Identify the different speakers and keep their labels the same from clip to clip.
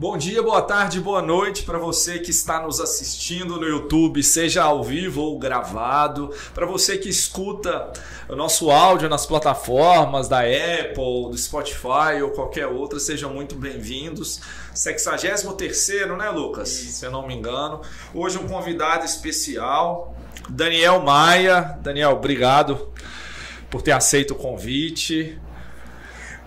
Speaker 1: Bom dia, boa tarde, boa noite para você que está nos assistindo no YouTube, seja ao vivo ou gravado, para você que escuta o nosso áudio nas plataformas da Apple, do Spotify ou qualquer outra, sejam muito bem-vindos. 63 né, Lucas? Se eu não me engano. Hoje um convidado especial, Daniel Maia. Daniel, obrigado por ter aceito o convite.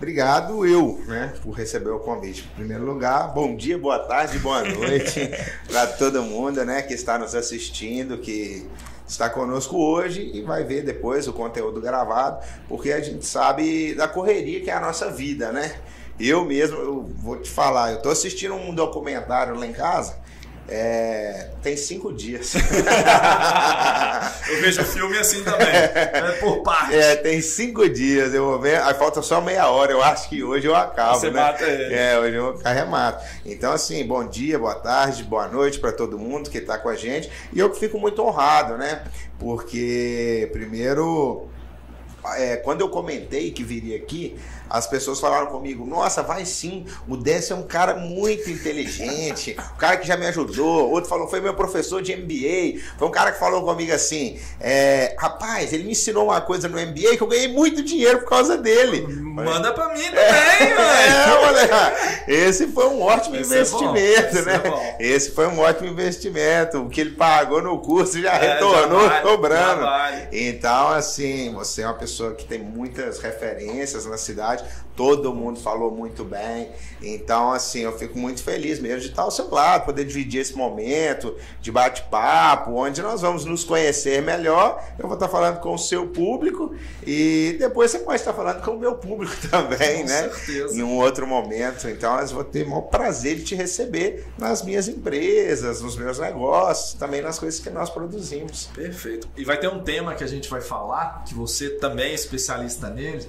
Speaker 2: Obrigado eu, né, por receber o convite. Em primeiro lugar, bom dia, boa tarde, boa noite para todo mundo, né, que está nos assistindo, que está conosco hoje e vai ver depois o conteúdo gravado, porque a gente sabe da correria que é a nossa vida, né? Eu mesmo, eu vou te falar, eu estou assistindo um documentário lá em casa é, tem cinco dias.
Speaker 1: eu vejo filme assim também, é por parte.
Speaker 2: É, tem cinco dias, eu vou ver, aí falta só meia hora, eu acho que hoje eu acabo.
Speaker 1: Você
Speaker 2: né?
Speaker 1: mata ele.
Speaker 2: É, hoje eu arremato. Então, assim, bom dia, boa tarde, boa noite para todo mundo que está com a gente. E eu fico muito honrado, né? Porque, primeiro, é, quando eu comentei que viria aqui, as pessoas falaram comigo: Nossa, vai sim, o Décio é um cara muito inteligente, o cara que já me ajudou. Outro falou: Foi meu professor de MBA. Foi um cara que falou comigo assim: é, Rapaz, ele me ensinou uma coisa no MBA que eu ganhei muito dinheiro por causa dele.
Speaker 1: Manda pra mim também, é,
Speaker 2: é, Esse foi um ótimo Esse é investimento, é né? É Esse foi um ótimo investimento. O que ele pagou no curso já é, retornou já vale, cobrando. Já vale. Então, assim, você é uma pessoa que tem muitas referências na cidade todo mundo falou muito bem. Então, assim, eu fico muito feliz mesmo de estar ao seu lado, poder dividir esse momento de bate-papo, onde nós vamos nos conhecer melhor. Eu vou estar falando com o seu público e depois você pode estar falando com o meu público também, com né?
Speaker 1: Certeza.
Speaker 2: Em um outro momento. Então, eu vou ter o maior prazer de te receber nas minhas empresas, nos meus negócios, também nas coisas que nós produzimos.
Speaker 1: Perfeito. E vai ter um tema que a gente vai falar, que você também é especialista nele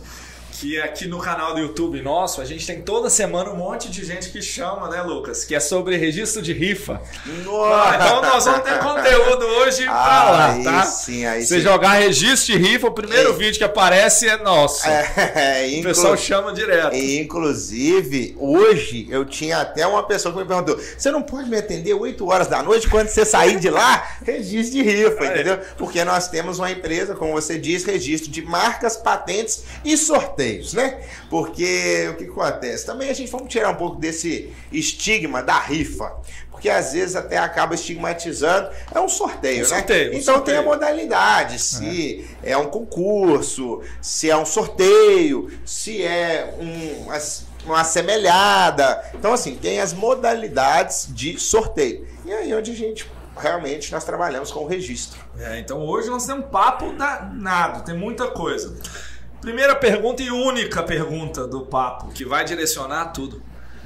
Speaker 1: que aqui no canal do YouTube nosso, a gente tem toda semana um monte de gente que chama, né, Lucas? Que é sobre registro de rifa.
Speaker 2: Nossa.
Speaker 1: então nós vamos ter conteúdo hoje pra ah, lá, tá?
Speaker 2: Sim, aí
Speaker 1: Você sim. jogar registro de rifa, o primeiro é. vídeo que aparece é nosso.
Speaker 2: É.
Speaker 1: O pessoal chama direto.
Speaker 2: Inclusive, hoje eu tinha até uma pessoa que me perguntou: você não pode me atender 8 horas da noite quando você sair de lá? registro de rifa, entendeu? Porque nós temos uma empresa, como você diz, registro de marcas, patentes e sorteio né? Porque o que acontece? Também a gente vamos tirar um pouco desse estigma da rifa. Porque às vezes até acaba estigmatizando. É um sorteio, um né?
Speaker 1: Sorteio,
Speaker 2: um então
Speaker 1: sorteio.
Speaker 2: tem a modalidade. Se é. é um concurso, se é um sorteio, se é um, uma semelhada. Então, assim, tem as modalidades de sorteio. E aí onde a gente realmente nós trabalhamos com o registro.
Speaker 1: É, então hoje nós temos um papo danado, tem muita coisa. Primeira pergunta e única pergunta do papo, que vai direcionar tudo.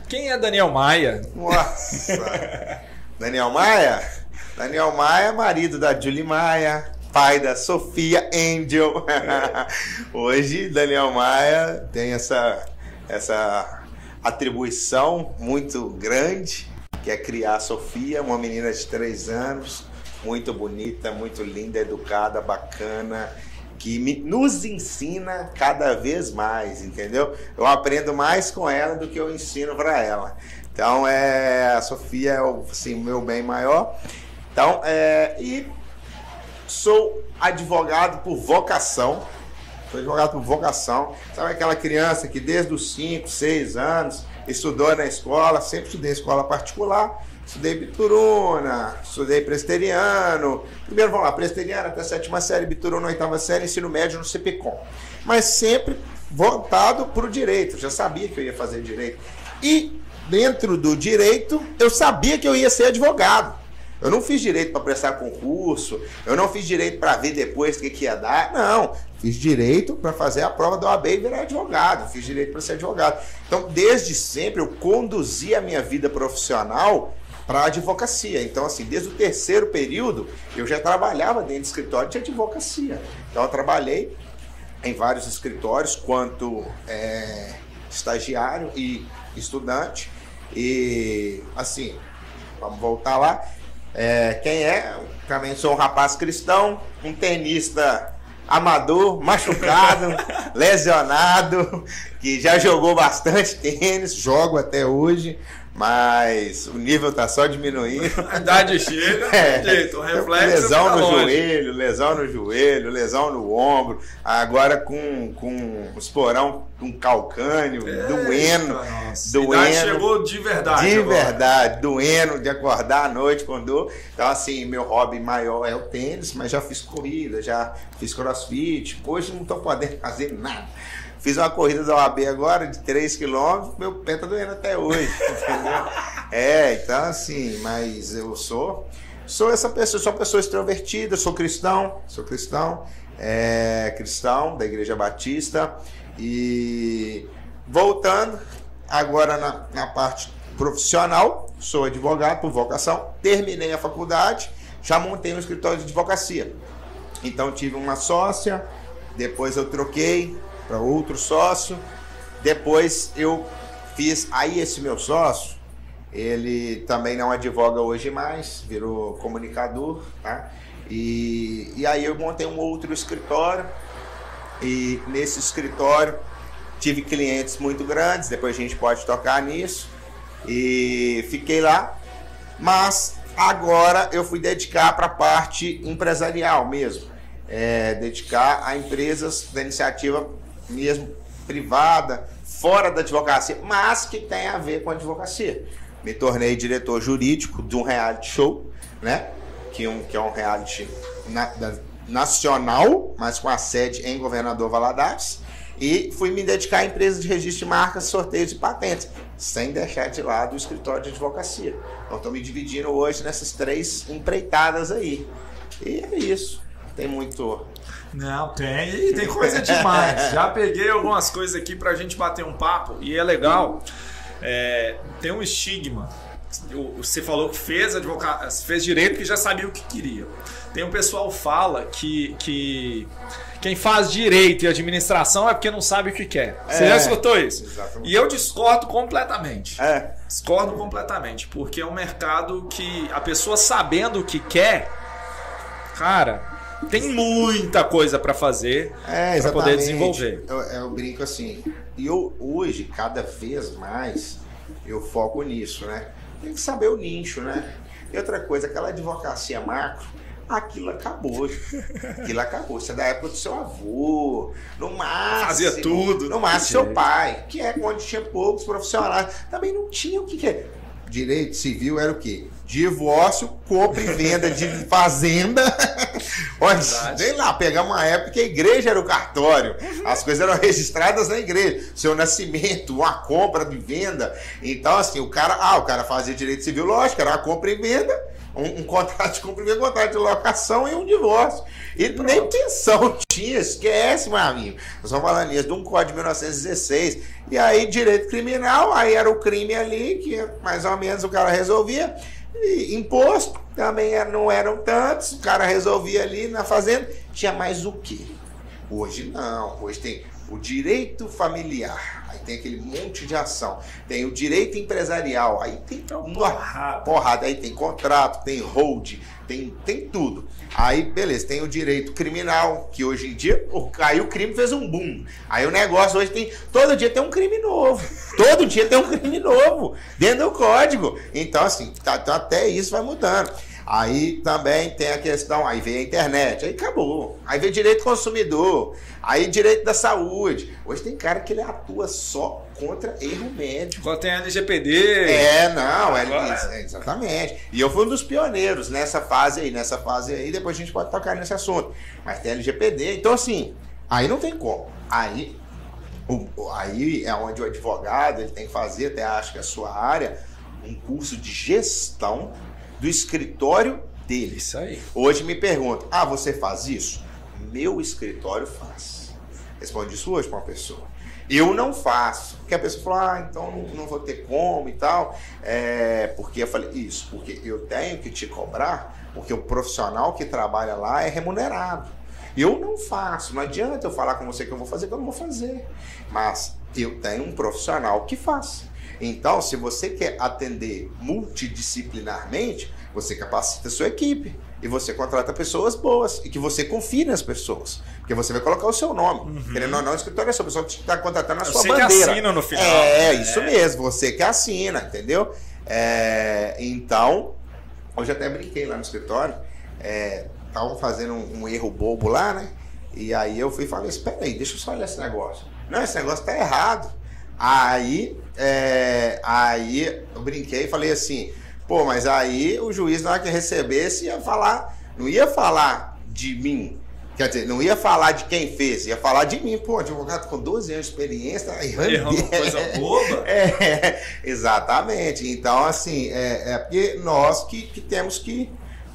Speaker 1: Quem é Daniel Maia?
Speaker 2: Nossa! Daniel Maia? Daniel Maia, marido da Julie Maia, pai da Sofia Angel. Hoje, Daniel Maia tem essa, essa atribuição muito grande, que é criar a Sofia, uma menina de três anos, muito bonita, muito linda, educada, bacana que me, nos ensina cada vez mais, entendeu? Eu aprendo mais com ela do que eu ensino para ela. Então, é, a Sofia é o assim, meu bem maior. Então, é, e sou advogado por vocação. Sou advogado por vocação. Sabe aquela criança que desde os 5, 6 anos estudou na escola, sempre estudei em escola particular Estudei Bituruna, estudei Presteriano. Primeiro, vamos lá, Presteriano até sétima série, Bituruna, oitava série, ensino médio no CPCOM. Mas sempre voltado para o direito. Já sabia que eu ia fazer direito. E dentro do direito, eu sabia que eu ia ser advogado. Eu não fiz direito para prestar concurso, eu não fiz direito para ver depois o que, que ia dar. Não, fiz direito para fazer a prova do OAB e virar advogado. Fiz direito para ser advogado. Então, desde sempre, eu conduzi a minha vida profissional para advocacia. Então, assim, desde o terceiro período, eu já trabalhava dentro de escritório de advocacia. Então, eu trabalhei em vários escritórios quanto é, estagiário e estudante. E, assim, vamos voltar lá. É, quem é? Também sou um rapaz cristão, um tenista amador, machucado, lesionado, que já jogou bastante tênis, jogo até hoje, Mas o nível tá só diminuindo.
Speaker 1: A idade chega, é. jeito, o reflexo.
Speaker 2: Lesão no
Speaker 1: longe.
Speaker 2: joelho, lesão no joelho, lesão no ombro. Agora com, com o esporão com calcânio,
Speaker 1: É,
Speaker 2: doendo.
Speaker 1: nossa,
Speaker 2: doendo.
Speaker 1: A idade chegou de verdade.
Speaker 2: De
Speaker 1: agora.
Speaker 2: verdade, doendo de acordar à noite com dor. Então, assim, meu hobby maior é o tênis, mas já fiz corrida, já fiz crossfit. Hoje não estou podendo fazer nada. Fiz uma corrida da OAB agora de 3 km, meu pé tá doendo até hoje, entendeu? É, então assim, mas eu sou sou essa pessoa, sou uma pessoa extrovertida, sou cristão, sou cristão, é, cristão da Igreja Batista e voltando agora na, na parte profissional, sou advogado por vocação, terminei a faculdade, já montei um escritório de advocacia. Então tive uma sócia, depois eu troquei para outro sócio, depois eu fiz. Aí esse meu sócio, ele também não advoga hoje mais, virou comunicador, tá? E, e aí eu montei um outro escritório, e nesse escritório tive clientes muito grandes, depois a gente pode tocar nisso, e fiquei lá, mas agora eu fui dedicar para a parte empresarial mesmo, é, dedicar a empresas da iniciativa mesmo privada, fora da advocacia, mas que tem a ver com a advocacia. Me tornei diretor jurídico de um reality show, né? Que, um, que é um reality na- da- nacional, mas com a sede em Governador Valadares. E fui me dedicar à empresa de registro de marcas, sorteios e patentes, sem deixar de lado o escritório de advocacia. Então estou me dividindo hoje nessas três empreitadas aí. E é isso. Tem muito.
Speaker 1: Não, tem. Ih, tem coisa demais. Já peguei algumas coisas aqui pra gente bater um papo e é legal. É, tem um estigma. O- Você falou que fez advogado, fez direito que já sabia o que queria. Tem um pessoal que fala que, que quem faz direito e administração é porque não sabe o que quer. Você
Speaker 2: É,
Speaker 1: já escutou isso?
Speaker 2: exatamente.
Speaker 1: E eu discordo completamente.
Speaker 2: É,
Speaker 1: Discordo completamente, porque é um mercado que a pessoa sabendo o que quer, cara, tem muita coisa pra fazer
Speaker 2: É,
Speaker 1: para poder desenvolver.
Speaker 2: Eu, eu brinco assim. E eu, hoje, cada vez mais, eu foco nisso, né? Tem que saber o nicho, né? E outra coisa, aquela advocacia macro, aquilo acabou. Aquilo acabou. Isso é da época do seu avô, no máximo.
Speaker 1: Fazia tudo.
Speaker 2: No máximo seu pai, que é onde tinha poucos profissionais. Também não tinha o que, que é. Direito civil era o quê? Divórcio, compra e venda de fazenda. Olha, sei lá, pegar uma época que a igreja era o cartório. As coisas eram registradas na igreja. Seu nascimento, uma compra de venda. Então, assim, o cara, ah, o cara fazia direito civil, lógico, era uma compra e venda, um, um contrato de compra venda, um contrato de locação e um divórcio. E nem pensão tinha, esquece, meu amigo. Nós estamos falando isso de um código de 1916. E aí, direito criminal, aí era o crime ali, que mais ou menos o cara resolvia. E imposto também não eram tantos, o cara resolvia ali na fazenda. Tinha mais o quê? Hoje não, hoje tem o direito familiar, aí tem aquele monte de ação, tem o direito empresarial, aí tem
Speaker 1: Então,
Speaker 2: uma
Speaker 1: porrada.
Speaker 2: porrada, aí tem contrato, tem hold, tem, tem tudo. Aí, beleza, tem o direito criminal, que hoje em dia, aí o crime fez um boom. Aí o negócio hoje tem, todo dia tem um crime novo. Todo dia tem um crime novo dentro do código. Então, assim, tá- então até isso vai mudando. Aí também tem a questão, aí vem a internet, aí acabou. Aí vem direito do consumidor, aí direito da saúde. Hoje tem cara que ele atua só contra erro médico.
Speaker 1: Agora tem a LGPD.
Speaker 2: É, não, é, é, exatamente. E eu fui um dos pioneiros nessa fase aí, nessa fase aí, depois a gente pode tocar nesse assunto. Mas tem LGPD, então assim, aí não tem como. Aí, o- aí é onde o advogado ele tem que fazer, até acho que é a sua área, um curso de gestão do escritório dele.
Speaker 1: Isso aí.
Speaker 2: Hoje me perguntam, ah, você faz isso? Meu escritório faz. Responde isso hoje para uma pessoa. Eu não faço. Porque a pessoa fala, ah, então não, não vou ter como e tal. É, porque eu falei, isso, porque eu tenho que te cobrar, porque o profissional que trabalha lá é remunerado. Eu não faço, não adianta eu falar com você que eu vou fazer, que eu não vou fazer. Mas eu tenho um profissional que faz. Então, se você quer atender multidisciplinarmente, você capacita a sua equipe e você contrata pessoas boas e que você confie nas pessoas. Porque você vai colocar o seu nome. Uhum. Querendo ou não, o escritório é sua pessoa que está contratando a sua
Speaker 1: você
Speaker 2: bandeira.
Speaker 1: Que assina no final.
Speaker 2: É, isso mesmo, você que assina, entendeu? É, então, hoje até brinquei lá no escritório. Estavam é, fazendo um, um, erro bobo lá, né? E aí eu fui e falei, espera aí, deixa eu só olhar esse negócio. Não, esse negócio tá errado. Aí, é, aí eu brinquei e falei assim, Pô, mas aí o juiz, na hora que recebesse, ia falar, não ia falar de mim. Quer dizer, não ia falar de quem fez, ia falar de mim. Pô, advogado com 12 anos de experiência, tá errando.
Speaker 1: Errando coisa boba?
Speaker 2: É, exatamente. Então, assim, é, é porque nós que, que temos que,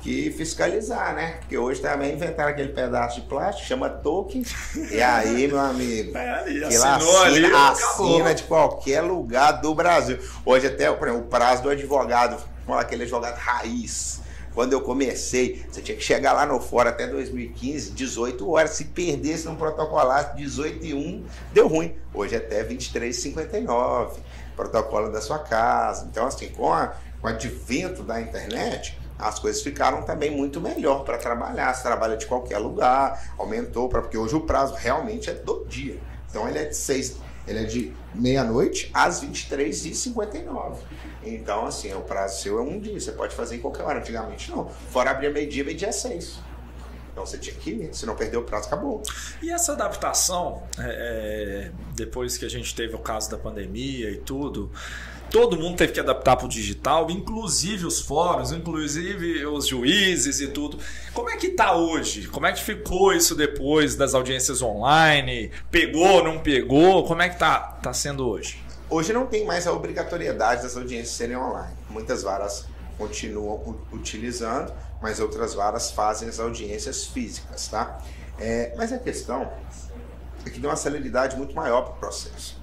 Speaker 2: que fiscalizar, né? Porque hoje também inventaram aquele pedaço de plástico, chama token. E aí, meu amigo,
Speaker 1: é ali,
Speaker 2: que assina,
Speaker 1: ali,
Speaker 2: assina de qualquer lugar do Brasil. Hoje até, exemplo, o prazo do advogado Vamos lá, aquele advogado raiz. Quando eu comecei, você tinha que chegar lá no fora até 2015, 18 horas. Se perdesse no protocolar 18 e 1, deu ruim. Hoje é até 23 e 59, protocolo da sua casa. Então, assim, com, a, com o advento da internet, as coisas ficaram também muito melhor para trabalhar. Você trabalha de qualquer lugar, aumentou, pra, porque hoje o prazo realmente é do dia. Então ele é de 6, ele é de meia-noite às 23h59. Então, assim, o prazo seu é um dia, você pode fazer em qualquer hora. Antigamente não. Fora abrir meio-dia, meio-dia é seis. Então você tinha que ir, se não perdeu o prazo, acabou.
Speaker 1: E essa adaptação, é, é depois que a gente teve o caso da pandemia e tudo, todo mundo teve que adaptar para o digital, inclusive os fóruns, inclusive os juízes e tudo. Como é que está hoje? Como é que ficou isso depois das audiências online? Pegou, não pegou? Como é que está tá sendo hoje?
Speaker 2: Hoje não tem mais a obrigatoriedade das audiências serem online. Muitas varas continuam utilizando, mas outras varas fazem as audiências físicas, tá? É, mas a questão é que deu uma celeridade muito maior para o processo.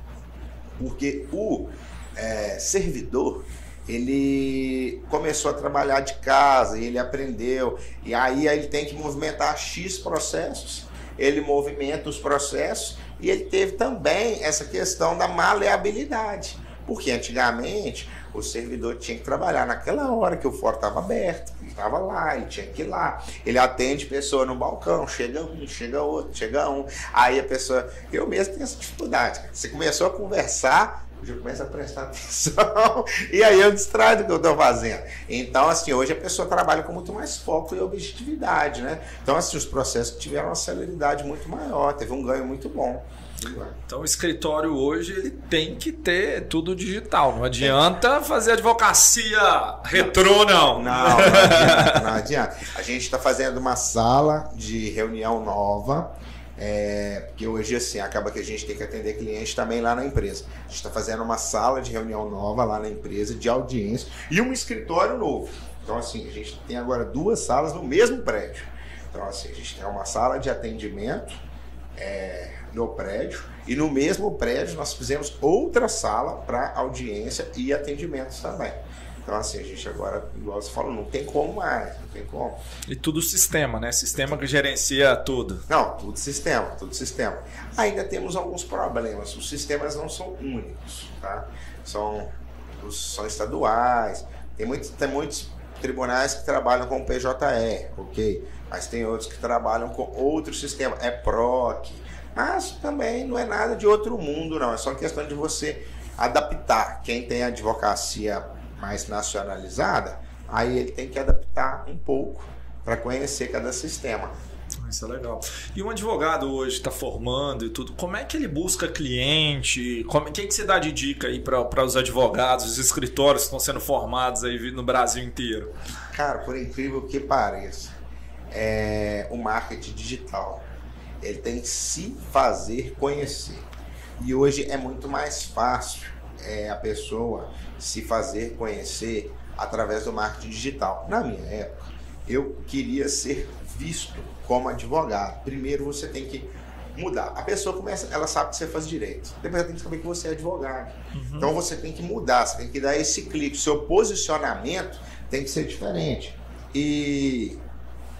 Speaker 2: Porque o é, servidor, ele começou a trabalhar de casa, ele aprendeu, e aí ele tem que movimentar X processos, ele movimenta os processos, e ele teve também essa questão da maleabilidade, porque antigamente o servidor tinha que trabalhar naquela hora que o fórum estava aberto, ele estava lá, ele tinha que ir lá. Ele atende pessoa no balcão, chega um, chega outro, chega um. Aí a pessoa. Eu mesmo tenho essa dificuldade. Você começou a conversar, eu começo a prestar atenção e aí eu distraio do que eu estou fazendo. Então, assim, hoje a pessoa trabalha com muito mais foco e objetividade, né? Então, assim, os processos tiveram uma celeridade muito maior, teve um ganho muito bom.
Speaker 1: Então o escritório hoje ele tem que ter tudo digital. Não adianta fazer advocacia retrô,
Speaker 2: não. Não, não adianta, não adianta. A gente está fazendo uma sala de reunião nova é, porque hoje, assim, acaba que a gente tem que atender clientes também lá na empresa. A gente está fazendo uma sala de reunião nova lá na empresa, de audiência, e um escritório novo. Então, assim, a gente tem agora duas salas no mesmo prédio. Então, assim, a gente tem uma sala de atendimento é, no prédio, e no mesmo prédio nós fizemos outra sala para audiência e atendimentos também. Então, assim, a gente agora, igual você falou, não tem como mais, não tem como.
Speaker 1: E tudo sistema, né? Sistema que gerencia tudo.
Speaker 2: Não, tudo sistema, tudo sistema. Ainda temos alguns problemas. Os sistemas não são únicos, tá? São, são estaduais. Tem muitos, tem muitos tribunais que trabalham com PJE, ok? Mas tem outros que trabalham com outro sistema, é PROC. Mas também não é nada de outro mundo, não. É só questão de você adaptar. Quem tem advocacia mais nacionalizada, aí ele tem que adaptar um pouco para conhecer cada sistema.
Speaker 1: Isso é legal. E um advogado hoje está formando e tudo, como é que ele busca cliente? Como, o que, que você dá de dica aí para os advogados, os escritórios que estão sendo formados aí no Brasil inteiro?
Speaker 2: Cara, por incrível que pareça, é, o marketing digital ele tem que se fazer conhecer. E hoje é muito mais fácil é, a pessoa se fazer conhecer através do marketing digital. Na minha época, eu queria ser visto como advogado. Primeiro você tem que mudar. A pessoa começa, ela sabe que você faz direito. Depois ela tem que saber que você é advogado. Uhum. Então você tem que mudar, você tem que dar esse clique. Seu posicionamento tem que ser diferente. E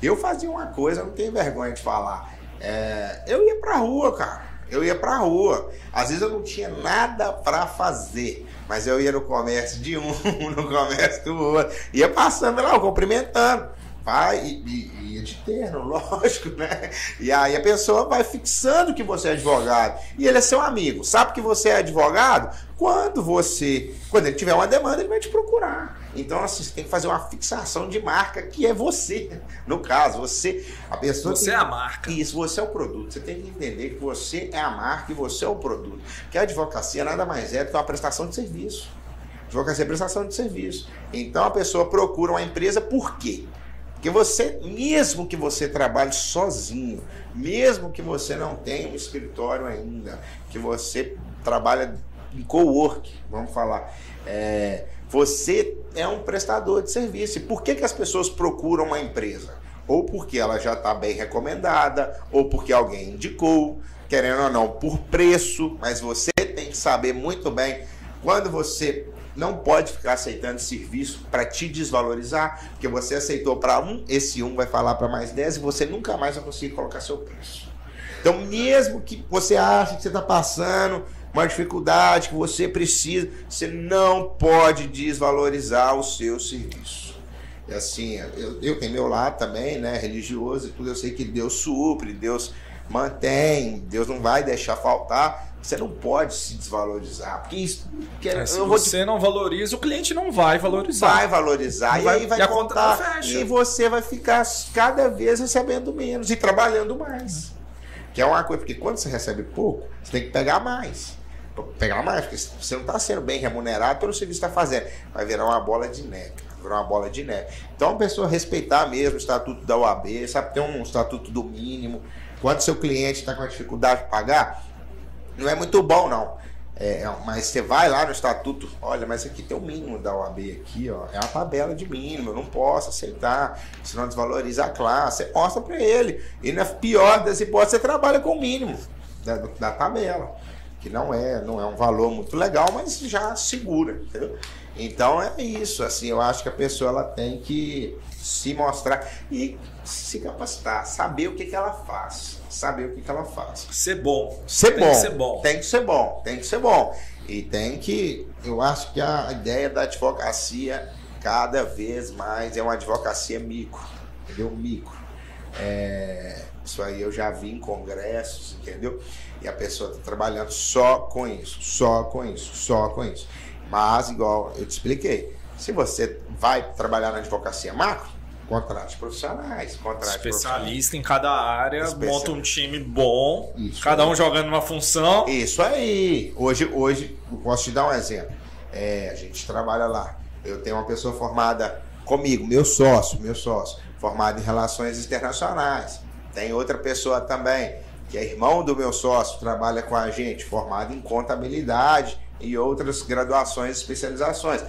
Speaker 2: eu fazia uma coisa, não tenho vergonha de falar. É, eu ia pra rua, cara Eu ia pra rua. Às vezes eu não tinha nada para fazer. Mas eu ia no comércio de um, no comércio do outro. Ia passando lá, cumprimentando. Pai, e, e, ia de terno, lógico, né? E aí a pessoa vai fixando que você é advogado. E ele é seu amigo. Sabe que você é advogado? Quando você. Quando ele tiver uma demanda, ele vai te procurar. Então, assim, você tem que fazer uma fixação de marca que é você. No caso, você. A pessoa.
Speaker 1: Você
Speaker 2: tem...
Speaker 1: é a marca.
Speaker 2: Isso, você é o produto. Você tem que entender que você é a marca e você é o produto. Que a advocacia nada mais é do que uma prestação de serviço. Advocacia é prestação de serviço. Então a pessoa procura uma empresa por quê? Porque você, mesmo que você trabalhe sozinho, mesmo que você não tenha um escritório ainda, que você trabalha em co-work, vamos falar, é, você é um prestador de serviço. E por que, que as pessoas procuram uma empresa? Ou porque ela já está bem recomendada, ou porque alguém indicou, querendo ou não, por preço, mas você tem que saber muito bem quando você não pode ficar aceitando serviço para te desvalorizar, porque você aceitou para um, esse um vai falar para mais 10 e você nunca mais vai conseguir colocar seu preço. Então, mesmo que você ache que você está passando uma dificuldade que você precisa, você não pode desvalorizar o seu serviço. E assim, eu, eu tenho meu lado também, né, religioso e tudo, eu sei que Deus supre, Deus mantém, Deus não vai deixar faltar. Você não pode se desvalorizar. Porque isso.
Speaker 1: É, se você te... não valoriza, o cliente não vai valorizar.
Speaker 2: Vai valorizar. Não e vai, aí vai e contar. E você vai ficar cada vez recebendo menos e trabalhando mais. Que é uma coisa, porque quando você recebe pouco, você tem que pegar mais pegar mais, porque você não está sendo bem remunerado pelo serviço que está fazendo. Vai virar uma bola de neve. Virar uma bola de neve. Então a pessoa respeitar mesmo o estatuto da OAB, sabe, ter um estatuto do mínimo. Quando seu cliente está com a dificuldade de pagar, não é muito bom, não. É, mas você vai lá no estatuto, olha, mas aqui tem o mínimo da OAB aqui, ó, é uma tabela de mínimo, eu não posso aceitar, senão desvaloriza a classe. Você mostra para ele. E na pior das hipóteses, você trabalha com o mínimo da, da tabela que não é, não é um valor muito legal, mas já segura, entendeu? Então é isso, assim, eu acho que a pessoa ela tem que se mostrar e se capacitar, saber o que, que ela faz, saber o que, que ela faz.
Speaker 1: Ser bom.
Speaker 2: Ser bom. Ser bom. Tem que ser bom, tem que ser bom. E tem que, eu acho que a ideia da advocacia cada vez mais é uma advocacia micro, entendeu? Micro. É, isso aí eu já vi em congressos, entendeu? E a pessoa está trabalhando só com isso, só com isso, só com isso. Mas, igual eu te expliquei, se você vai trabalhar na advocacia macro, contrate profissionais, contrate
Speaker 1: especialista em cada área, monta um time bom, isso cada um jogando uma função.
Speaker 2: Isso aí. Hoje, hoje, posso te dar um exemplo. É, a gente trabalha lá. Eu tenho uma pessoa formada comigo, meu sócio, meu sócio, formado em relações internacionais. Tem outra pessoa também que é irmão do meu sócio, trabalha com a gente, formado em contabilidade e outras graduações, especializações.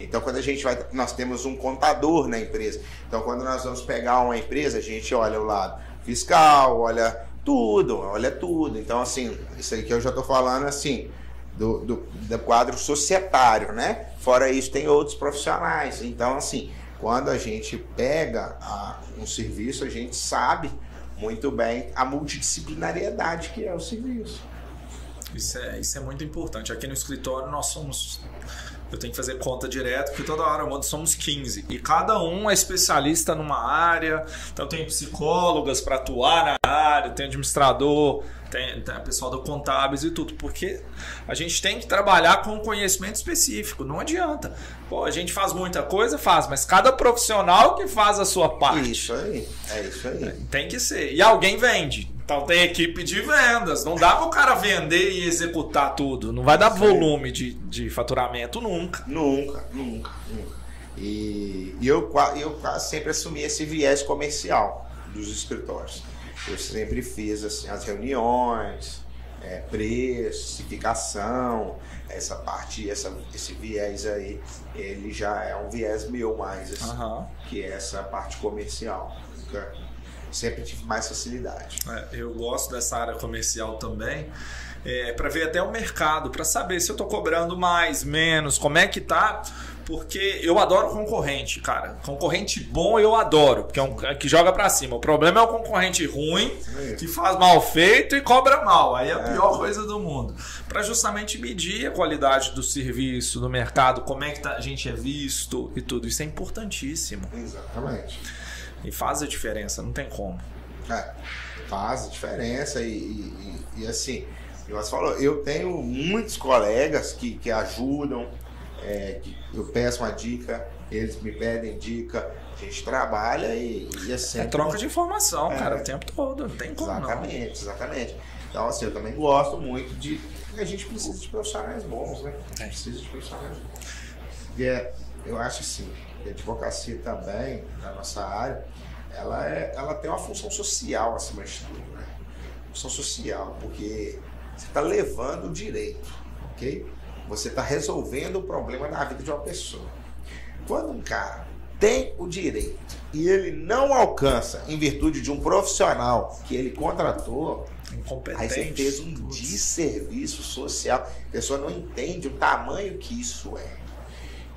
Speaker 2: Então, quando a gente vai, nós temos um contador na empresa. Então, quando nós vamos pegar uma empresa, a gente olha o lado fiscal, olha tudo, olha tudo. Então, assim, isso aí que eu já estou falando, assim, do, do, do, quadro societário, né? Fora isso, tem outros profissionais. Então, assim, quando a gente pega a, um serviço, a gente sabe muito bem a multidisciplinariedade que é o serviço.
Speaker 1: Isso é, isso é muito importante. Aqui no escritório nós somos. Eu tenho que fazer conta direto, porque toda hora muda, somos 15. E cada um é especialista numa área. Então tem psicólogas para atuar na área, tem administrador, tem, tem pessoal do contábeis e tudo, porque a gente tem que trabalhar com conhecimento específico, não adianta. Pô, a gente faz muita coisa, faz, mas cada profissional que faz a sua parte.
Speaker 2: Isso aí, é isso aí.
Speaker 1: Tem que ser. E alguém vende. Então tem equipe de vendas. Não dá para o cara vender e executar tudo. Não vai dar volume de, de faturamento nunca.
Speaker 2: Nunca, nunca, nunca. E, e eu, eu sempre assumi esse viés comercial dos escritórios. Eu sempre fiz assim, as reuniões, é, precificação, essa parte, essa, esse viés aí, ele já é um viés meu mais, assim, uhum. que é essa parte comercial. Sempre tive mais facilidade.
Speaker 1: É, eu gosto dessa área comercial também. É, para ver até o mercado, para saber se eu estou cobrando mais, menos, como é que tá Porque eu adoro concorrente, cara. Concorrente bom eu adoro, porque é um que joga pra cima. O problema é o concorrente ruim, que faz mal feito e cobra mal. Aí é a pior coisa do mundo. Pra justamente medir a qualidade do serviço, do mercado, como é que tá- a gente é visto e tudo. Isso é importantíssimo.
Speaker 2: Exatamente.
Speaker 1: E faz a diferença, não tem como.
Speaker 2: É, faz a diferença e, e- e- assim, você falou, eu tenho muitos colegas que, que ajudam, é, que eu peço uma dica, eles me pedem dica, a gente trabalha e, e é
Speaker 1: É
Speaker 2: sempre...
Speaker 1: troca de informação,
Speaker 2: É.
Speaker 1: cara, o tempo todo. Não tem como não.
Speaker 2: Exatamente, exatamente. Então, assim, eu também gosto muito de. A gente precisa de profissionais bons, né? A
Speaker 1: É.
Speaker 2: gente precisa de profissionais bons. E é, eu acho assim, a advocacia também, na nossa área, ela, é, ela tem uma função social acima de tudo, né? Função social, porque você está levando o direito, ok? Você está resolvendo o problema na vida de uma pessoa. Quando um cara tem o direito e ele não alcança em virtude de um profissional que ele contratou, aí você fez um desserviço social. A pessoa não entende o tamanho que isso é.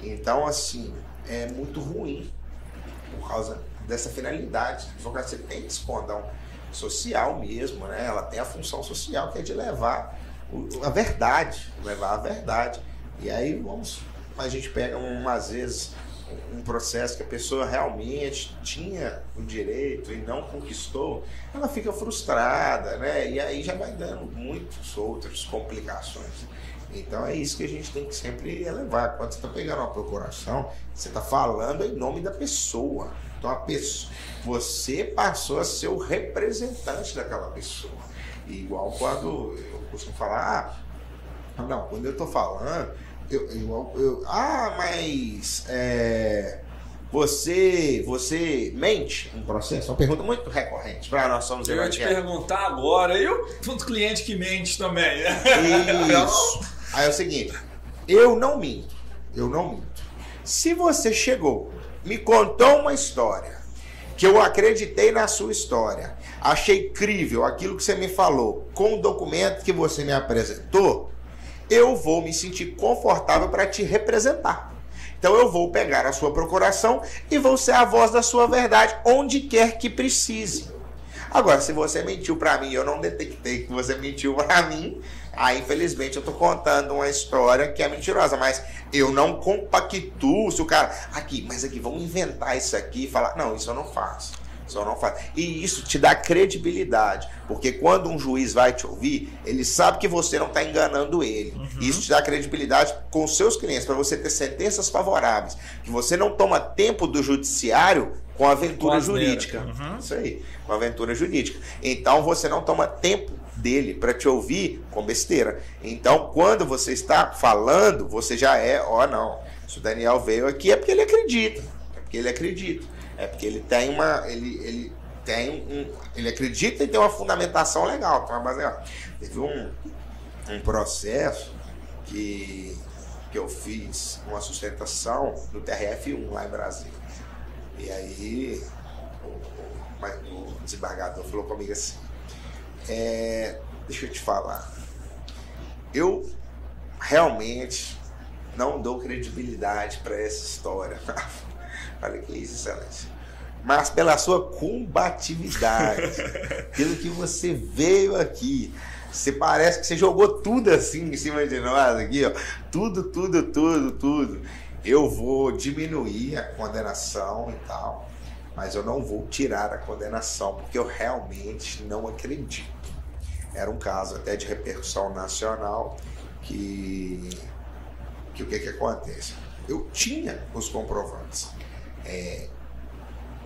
Speaker 2: Então, assim, é muito ruim por causa dessa finalidade. A advocacia tem esse condão social mesmo, né? Ela tem a função social que é de levar a verdade, levar a verdade. E aí vamos, a gente pega um, às vezes um processo que a pessoa realmente tinha o direito e não conquistou, ela fica frustrada, né? E aí já vai dando muitas outras complicações. Então é isso que a gente tem que sempre elevar. Quando você está pegando uma procuração, você está falando em nome da pessoa. Então a pessoa, você passou a ser o representante daquela pessoa. E igual quando eu costumo falar, ah, não, quando eu estou falando, eu, eu, eu- ah, mas é, você, você mente em processo? É uma pergunta muito recorrente para nós somos
Speaker 1: Eu ia te perguntar agora, e o ponto cliente que mente também.
Speaker 2: Isso. Aí é o seguinte, eu não minto, eu não minto. Se você chegou, me contou uma história, que eu acreditei na sua história, achei crível aquilo que você me falou, com o documento que você me apresentou, eu vou me sentir confortável para te representar. Então eu vou pegar a sua procuração e vou ser a voz da sua verdade onde quer que precise. Agora, se você mentiu pra mim eu não detectei que você mentiu pra mim, aí infelizmente eu tô contando uma história que é mentirosa, mas eu não compactuo se o cara, aqui, mas aqui, vamos inventar isso aqui e falar, não, isso eu não faço. Eu não faço. E isso te dá credibilidade, porque quando um juiz vai te ouvir, ele sabe que você não está enganando ele. E Isso te dá credibilidade com os seus clientes, para você ter sentenças favoráveis, que você não toma tempo do judiciário com aventura jurídica.
Speaker 1: Uhum.
Speaker 2: Isso aí, com aventura jurídica. Então você não toma tempo dele para te ouvir com besteira. Então, quando você está falando, você já é, ó, não. Se o Daniel veio aqui é porque ele acredita. É porque ele acredita. É porque ele tem uma. Ele, ele tem um. Ele acredita e tem uma fundamentação legal, uma base legal. Teve um, um processo que, que eu fiz uma sustentação no TRF1 lá em Brasília. E aí o, o- o desembargador falou comigo assim, é, deixa eu te falar, eu realmente não dou credibilidade para essa história. Falei, que isso, excelência. Mas pela sua combatividade, pelo que você veio aqui, você parece que você jogou tudo assim em cima de nós aqui, ó. Tudo, tudo, tudo, tudo. Eu vou diminuir a condenação e tal, mas eu não vou tirar a condenação, porque eu realmente não acredito. Era um caso até de repercussão nacional que, que o que que acontece? Eu tinha os comprovantes. É,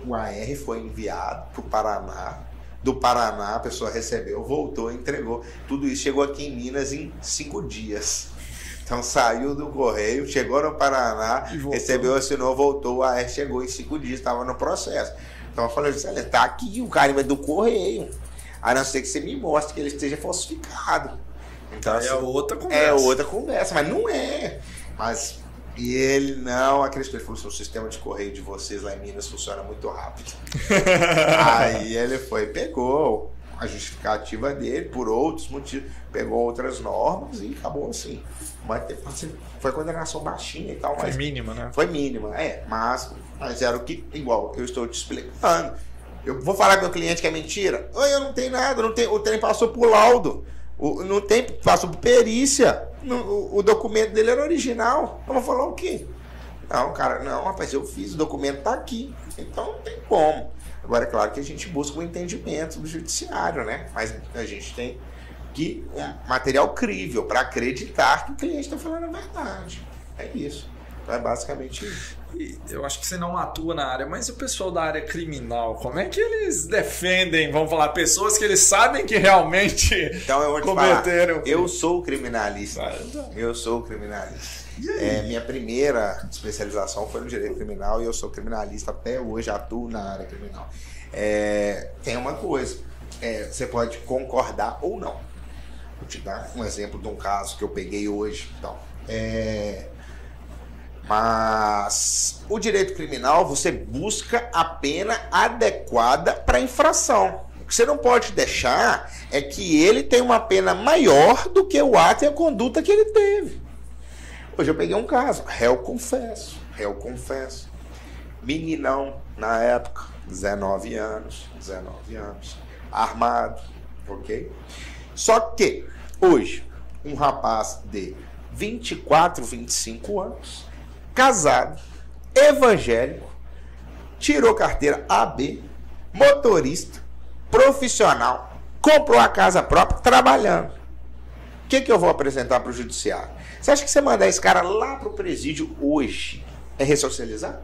Speaker 2: o AR foi enviado para o Paraná. Do Paraná, a pessoa recebeu, voltou, entregou. Tudo isso chegou aqui em Minas em cinco dias. Então saiu do correio, chegou no Paraná, recebeu, assinou, voltou. O AR chegou em cinco dias, estava no processo. Então eu falei, "Olha, tá aqui o carimbo é do correio. A não ser que você me mostre que ele esteja falsificado. Então,
Speaker 1: é
Speaker 2: assim,
Speaker 1: outra conversa.
Speaker 2: é outra conversa, mas não é. Mas e ele não acreditou. Ele falou: "Seu o sistema de correio de vocês lá em Minas funciona muito rápido. Aí ele foi, pegou a justificativa dele, por outros motivos, pegou outras normas e acabou assim. Mas foi condenação baixinha e tal.
Speaker 1: Foi mínima, né?
Speaker 2: Foi mínima, é. Mas, mas era o que, igual, eu estou te explicando. Eu vou falar com o cliente que é mentira? Oi, eu não tenho nada, não tem, o trem passou por laudo. O, não tem, passou por perícia. o, o, documento dele era original. Eu vou falar o quê? Não, cara, não, rapaz, eu fiz, o documento tá aqui. Então não tem como. Agora, é claro que a gente busca o um entendimento do judiciário, né? Mas a gente tem que um material crível para acreditar que o cliente está falando a verdade. É isso. Então é basicamente isso.
Speaker 1: Eu acho que você não atua na área, mas o pessoal da área criminal, como é que eles defendem, vamos falar, pessoas que eles sabem que realmente
Speaker 2: então, eu cometeram? Falar, eu sou criminalista. Ah, então. Eu sou criminalista. É, minha primeira especialização foi no direito criminal e eu sou criminalista até hoje, atuo na área criminal. É, tem uma coisa, é, você pode concordar ou não. Vou te dar um exemplo de um caso que eu peguei hoje. Então, é, mas o direito criminal você busca a pena adequada para a infração. O que você não pode deixar é que ele tenha uma pena maior do que o ato e a conduta que ele teve. Hoje eu peguei um caso, réu confesso, réu confesso. Meninão, na época, 19 anos, 19 anos, armado, ok? Só que, hoje, um rapaz de 24, 25 anos, casado, evangélico, tirou carteira AB, motorista, profissional, comprou a casa própria, trabalhando. O que, que eu vou apresentar para o judiciário? Você acha que você mandar esse cara lá para o presídio hoje é ressocializar?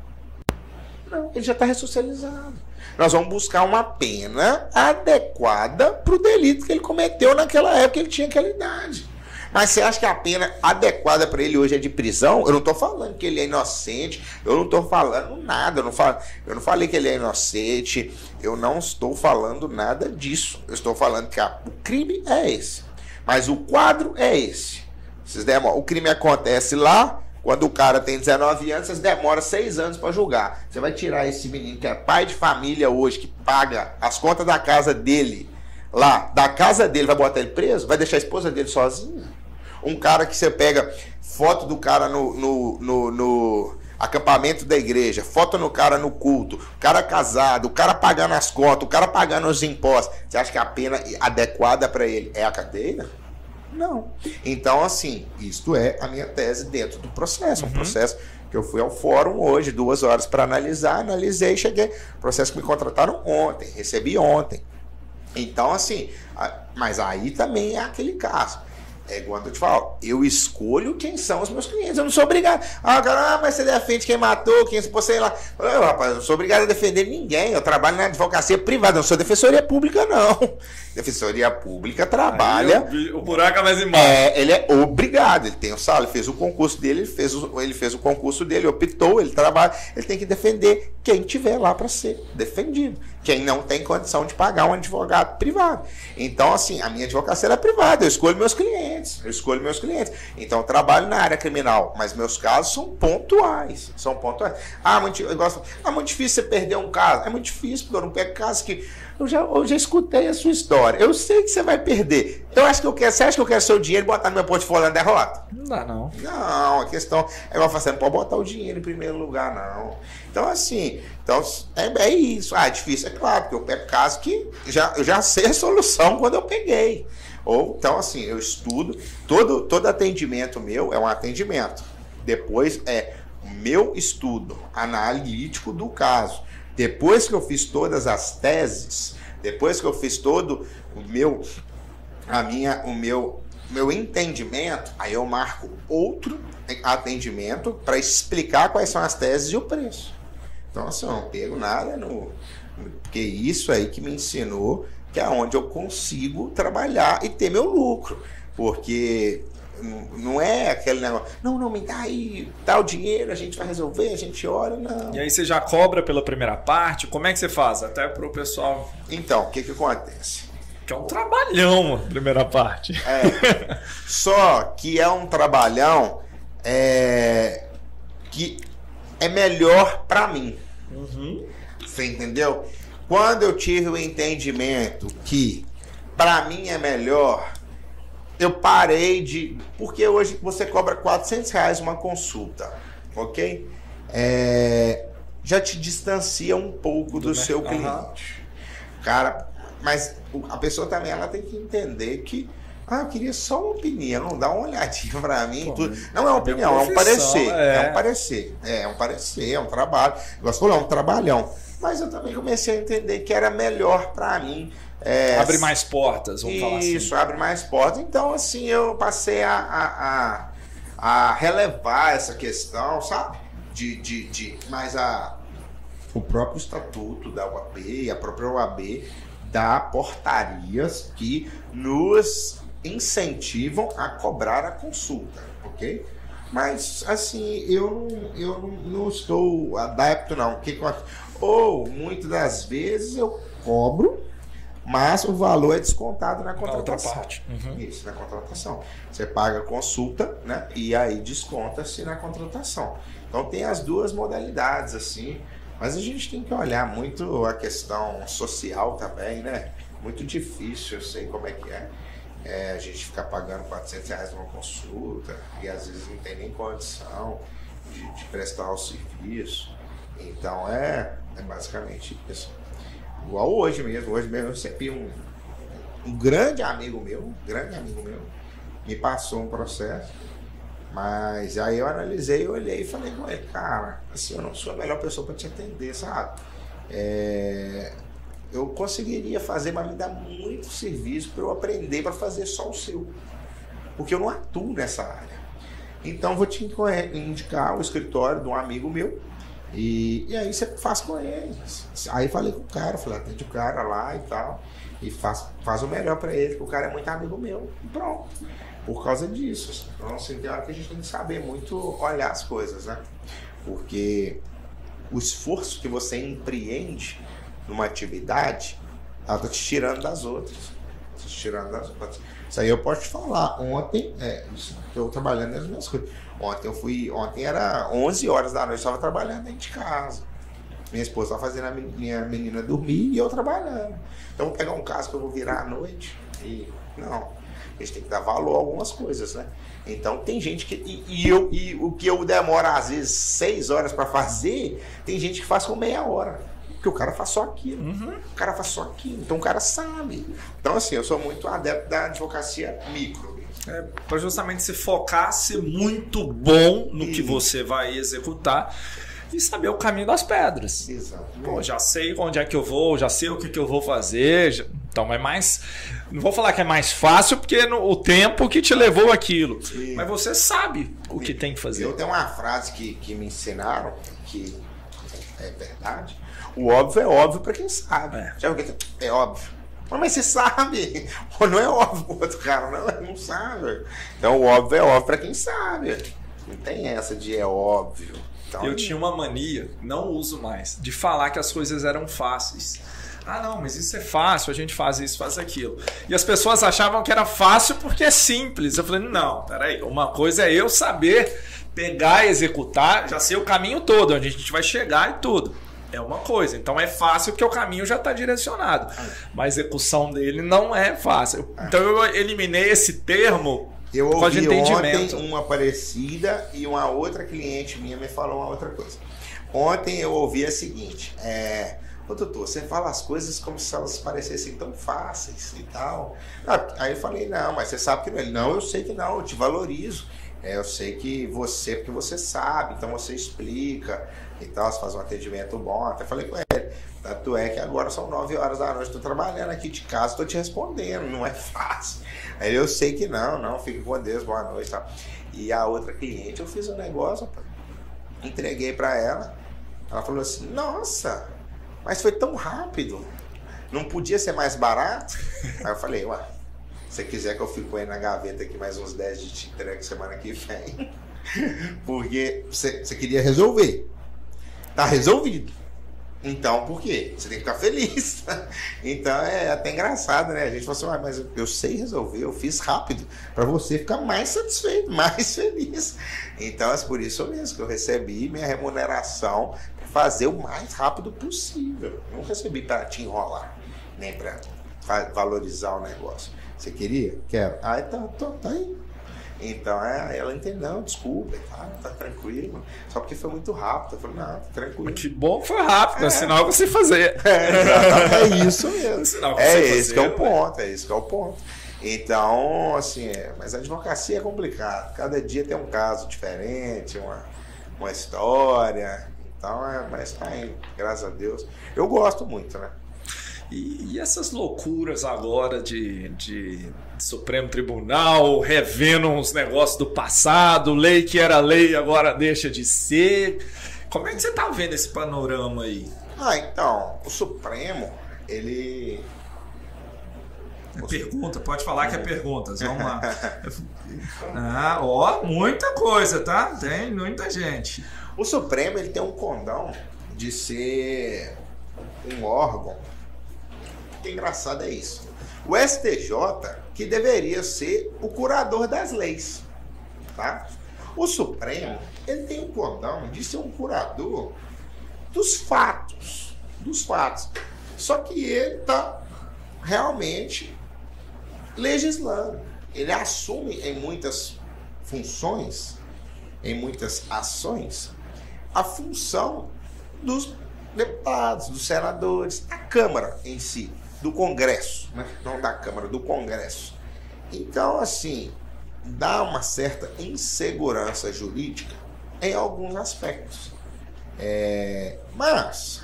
Speaker 2: Não, ele já está ressocializado. Nós vamos buscar uma pena adequada para o delito que ele cometeu naquela época que ele tinha aquela idade. Mas você acha que a pena adequada para ele hoje é de prisão? Eu não estou falando que ele é inocente, eu não estou falando nada, eu não, eu não falei que ele é inocente, eu não estou falando nada disso. Eu estou falando que a, o crime é esse. Mas o quadro é esse. Vocês demoram, o crime acontece lá, quando o cara tem 19 anos, vocês demoram 6 anos para julgar. Você vai tirar esse menino que é pai de família hoje, que paga as contas da casa dele, lá, da casa dele, vai botar ele preso? Vai deixar a esposa dele sozinha? Um cara que você pega foto do cara no, no, no, no acampamento da igreja, foto no cara no culto, o cara casado, o cara pagando as contas, o cara pagando os impostos. Você acha que a pena adequada para ele é a cadeia? Não. Então, assim, isto é a minha tese dentro do processo. Um uhum. processo que eu fui ao fórum hoje, duas horas para analisar, analisei, cheguei. Processo que me contrataram ontem, recebi ontem. Então, assim, mas aí também é aquele caso. É quando eu te falo, eu escolho quem são os meus clientes. Eu não sou obrigado. Ah, cara, ah, mas você defende quem matou, quem você lá. Eu, rapaz, eu não sou obrigado a defender ninguém. Eu trabalho na advocacia privada, não sou defensoria pública, não. Defensoria pública trabalha.
Speaker 1: Aí, o, o buraco é mais embaixo.
Speaker 2: É, ele é obrigado. Ele tem o salário, ele fez o concurso dele, ele fez o, ele fez o concurso dele, optou, ele trabalha. Ele tem que defender quem tiver lá para ser defendido quem não tem condição de pagar um advogado privado. Então, assim, a minha advocacia é privada, eu escolho meus clientes, eu escolho meus clientes. Então, eu trabalho na área criminal, mas meus casos são pontuais, são pontuais. Ah, muito, eu gosto, ah, muito difícil você perder um caso. É muito difícil, porque eu não pego casos que eu já, eu já escutei a sua história. Eu sei que você vai perder. Eu acho que eu quero. Você acha que eu quero seu dinheiro e botar no meu portfólio na derrota?
Speaker 1: Não dá, não.
Speaker 2: Não, a questão é igual você não pode botar o dinheiro em primeiro lugar, não. Então, assim, então, é, é isso. Ah, é difícil, é claro, porque eu pego casos que já, eu já sei a solução quando eu peguei. Ou, então, assim, eu estudo, todo, todo atendimento meu é um atendimento. Depois é o meu estudo analítico do caso. Depois que eu fiz todas as teses, depois que eu fiz todo o meu a minha o meu meu entendimento, aí eu marco outro atendimento para explicar quais são as teses e o preço. Então, assim, eu não pego nada no. Porque isso aí que me ensinou que é onde eu consigo trabalhar e ter meu lucro. Porque não é aquele negócio, não, não, me dá aí, dá o dinheiro, a gente vai resolver, a gente olha, não.
Speaker 1: E aí você já cobra pela primeira parte? Como é que você faz? Até para o pessoal.
Speaker 2: Então, o que, que acontece?
Speaker 1: Que é um trabalhão a primeira parte.
Speaker 2: É, só que é um trabalhão é, que é melhor para mim. Uhum. Você entendeu? Quando eu tive o entendimento que para mim é melhor. Eu parei de. Porque hoje você cobra 400 reais uma consulta, ok? É, já te distancia um pouco do, do seu cliente. Uhum. Cara, mas a pessoa também ela tem que entender que ah, eu queria só uma opinião, dá uma olhadinha para mim. Pô, não é uma opinião, é um parecer. É. é. um parecer. É um parecer, é um trabalho. Falou, é um trabalhão. Mas eu também comecei a entender que era melhor para mim.
Speaker 1: É, abre mais portas, vamos
Speaker 2: isso,
Speaker 1: falar assim.
Speaker 2: Isso, abre mais portas. Então, assim, eu passei a, a, a, a relevar essa questão, sabe? De, de, de, mas a, o próprio estatuto da UAB e a própria UAB dá portarias que nos incentivam a cobrar a consulta, ok? Mas, assim, eu não, eu não estou adepto, não. Que, ou, muitas das vezes, eu cobro, mas o valor é descontado na contratação.
Speaker 1: outra parte.
Speaker 2: Uhum. Isso, na contratação. Você paga a consulta, né? E aí desconta-se na contratação. Então, tem as duas modalidades, assim. Mas a gente tem que olhar muito a questão social também, né? Muito difícil, eu sei como é que é é, a gente ficar pagando 400 reais numa consulta e às vezes não tem nem condição de, de prestar o serviço. Então é, é basicamente isso. Igual hoje mesmo, hoje mesmo eu recebi um, um grande amigo meu, um grande amigo meu, me passou um processo, mas aí eu analisei, eu olhei e falei com ele, cara, assim, eu não sou a melhor pessoa para te atender, sabe? É, eu conseguiria fazer, mas me dá muito serviço para eu aprender para fazer só o seu. Porque eu não atuo nessa área. Então vou te indicar o escritório de um amigo meu. E, e aí você faz com ele. Aí falei com o cara, falei, atende o cara lá e tal. E faz, faz o melhor para ele, porque o cara é muito amigo meu. E pronto. Por causa disso. Então, assim, tem hora que a gente tem que saber muito olhar as coisas, né? Porque o esforço que você empreende numa atividade, ela está te tirando das outras. Te tirando das outras. Isso aí eu posso te falar. Ontem, é, estou trabalhando nas minhas coisas. Ontem eu fui, ontem era 11 horas da noite, eu estava trabalhando dentro de casa. Minha esposa estava fazendo a minha menina dormir e eu trabalhando. Então vou pegar um caso que eu vou virar à noite e não. A gente tem que dar valor a algumas coisas, né? Então tem gente que. E, e eu, e o que eu demoro às vezes seis horas para fazer, tem gente que faz com meia hora. Porque o cara faz só aquilo. Uhum. O cara faz só aquilo. Então o cara sabe. Então, assim, eu sou muito adepto da advocacia micro.
Speaker 1: É, para justamente se focar, ser muito bom no que você vai executar e saber o caminho das pedras.
Speaker 2: Exatamente.
Speaker 1: Pô, já sei onde é que eu vou, já sei o que, que eu vou fazer. Já... Então é mais. Não vou falar que é mais fácil, porque no, o tempo que te levou aquilo. Mas você sabe o que tem que fazer.
Speaker 2: Eu tenho uma frase que, que me ensinaram, que é verdade, o óbvio é óbvio para quem sabe. É. Já é óbvio. Mas você sabe. Não é óbvio pro outro cara, não, não sabe. Então o óbvio é óbvio para quem sabe. Não tem essa de é óbvio. Então,
Speaker 1: eu tinha uma mania, não uso mais, de falar que as coisas eram fáceis. Ah, não, mas isso é fácil, a gente faz isso, faz aquilo. E as pessoas achavam que era fácil porque é simples. Eu falei, não, peraí, uma coisa é eu saber pegar executar, já sei o caminho todo, onde a gente vai chegar e tudo é uma coisa. Então é fácil porque o caminho já está direcionado. Mas a execução dele não é fácil. Então eu eliminei esse termo
Speaker 2: eu ouvi ontem uma parecida e uma outra cliente minha me falou uma outra coisa. Ontem eu ouvi a seguinte, é, Ô doutor, você fala as coisas como se elas parecessem tão fáceis e tal. Aí eu falei, não, mas você sabe que não. Ele, não, eu sei que não, eu te valorizo. É, eu sei que você, porque você sabe, então você explica e tal, você faz um atendimento bom. Até falei com ele. Tanto é que agora são 9 horas da noite, estou trabalhando aqui de casa, estou te respondendo, não é fácil. Aí eu sei que não, não, fique com Deus, boa noite. Tal. E a outra cliente, eu fiz um negócio, entreguei para ela. Ela falou assim: Nossa, mas foi tão rápido, não podia ser mais barato? Aí eu falei: Ué, se você quiser que eu fique aí na gaveta aqui mais uns 10 de te entrega semana que vem. Porque você queria resolver. Tá resolvido. Então, por quê? Você tem que ficar feliz. então é até engraçado, né? A gente fala assim, ah, mas eu sei resolver, eu fiz rápido, para você ficar mais satisfeito, mais feliz. Então é por isso mesmo que eu recebi minha remuneração para fazer o mais rápido possível. Não recebi para te enrolar, nem para valorizar o negócio. Você queria? Quero. Ah, então, tá, tá aí. Então é, ela entendeu, não, desculpa, tá, tá tranquilo. Só porque foi muito rápido. Eu falei, não, tá tranquilo.
Speaker 1: Que bom que foi rápido, é, sinal que você fazer.
Speaker 2: É, é isso mesmo. Sinal é esse fazer, que é o ponto, é isso que é o ponto. Então, assim, é, mas a advocacia é complicado. Cada dia tem um caso diferente, uma, uma história. Então, é, mas tá indo, graças a Deus. Eu gosto muito, né?
Speaker 1: E, e essas loucuras agora de, de, Supremo Tribunal, revendo uns negócios do passado, lei que era lei agora deixa de ser. Como é que você está vendo esse panorama aí?
Speaker 2: Ah, então, o Supremo, ele.
Speaker 1: É pergunta, pode falar que é perguntas. Vamos lá. Ah, ó, muita coisa, tá? Tem muita gente.
Speaker 2: O Supremo ele tem um condão de ser um órgão que engraçado é isso. O STJ, que deveria ser o curador das leis, tá? O Supremo, ele tem o condão de ser um curador dos fatos, dos fatos. Só que ele está realmente legislando. Ele assume em muitas funções, em muitas ações, a função dos deputados, dos senadores, da Câmara em si do Congresso, né? não da Câmara, do Congresso. Então, assim, dá uma certa insegurança jurídica em alguns aspectos. É, mas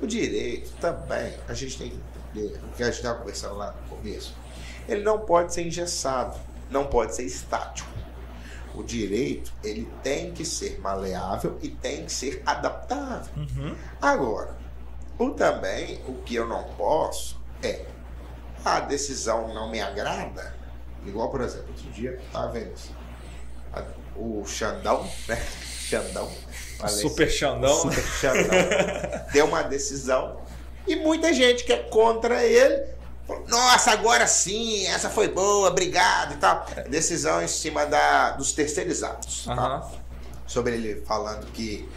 Speaker 2: o direito também, a gente tem que entender, o que a gente estava conversando lá no começo, ele não pode ser engessado, não pode ser estático. O direito, ele tem que ser maleável e tem que ser adaptável. Uhum. Agora, o também, o que eu não posso é a decisão não me agrada. Igual, por exemplo, outro dia, tá vendo isso? O Xandão, né? Xandão.
Speaker 1: Super Xandão.
Speaker 2: Super Xandão. deu uma decisão e muita gente que é contra ele nossa, agora sim, essa foi boa, obrigado e tal. Decisão em cima da, dos terceirizados. Uhum. Tá? Sobre ele falando que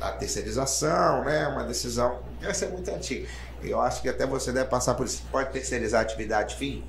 Speaker 2: a terceirização, né? Uma decisão. Essa é muito antiga. Eu acho que até você deve passar por isso. Pode terceirizar a atividade fim?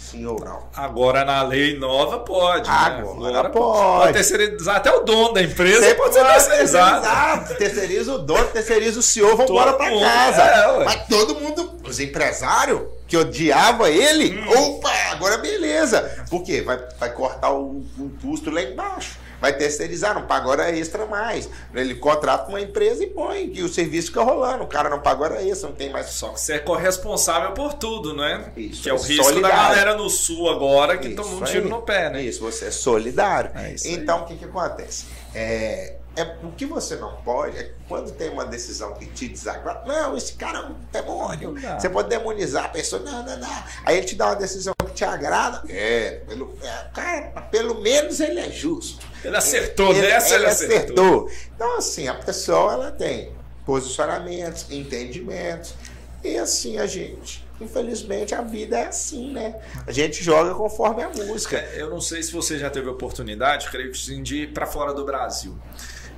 Speaker 2: Sim ou não?
Speaker 1: Agora na lei nova pode.
Speaker 2: Agora, né? Agora pode.
Speaker 1: Pode terceirizar até o dono da empresa. Você pode ser terceirizado.
Speaker 2: Terceiriza o dono, terceiriza o senhor, vamos embora para casa. É, Mas todo mundo, os empresários que odiava ele, hum. opa, agora beleza. Por quê? Vai, vai cortar o, o custo lá embaixo vai terceirizar, não paga hora extra mais. Ele contrata uma empresa e põe, que o serviço fica rolando. O cara não paga hora extra, não tem mais.
Speaker 1: Só que você é corresponsável por tudo, né? Isso. Que é o risco solidário. da galera no sul agora que toma um tiro no pé, né?
Speaker 2: Isso, você é solidário. É então, o que, que acontece? É, é, o que você não pode é quando tem uma decisão que te desagrada. Não, esse cara é um demônio. Você pode demonizar a pessoa. Não, não, não. Aí ele te dá uma decisão que te agrada. É, pelo, é, cara, pelo menos ele é justo.
Speaker 1: Ele acertou, ele, nessa ele, ele acertou. acertou.
Speaker 2: Então, assim, a pessoa ela tem posicionamentos, entendimentos. E assim a gente. Infelizmente a vida é assim, né? A gente joga conforme a música.
Speaker 1: Eu não sei se você já teve oportunidade, creio que sim, de ir para fora do Brasil.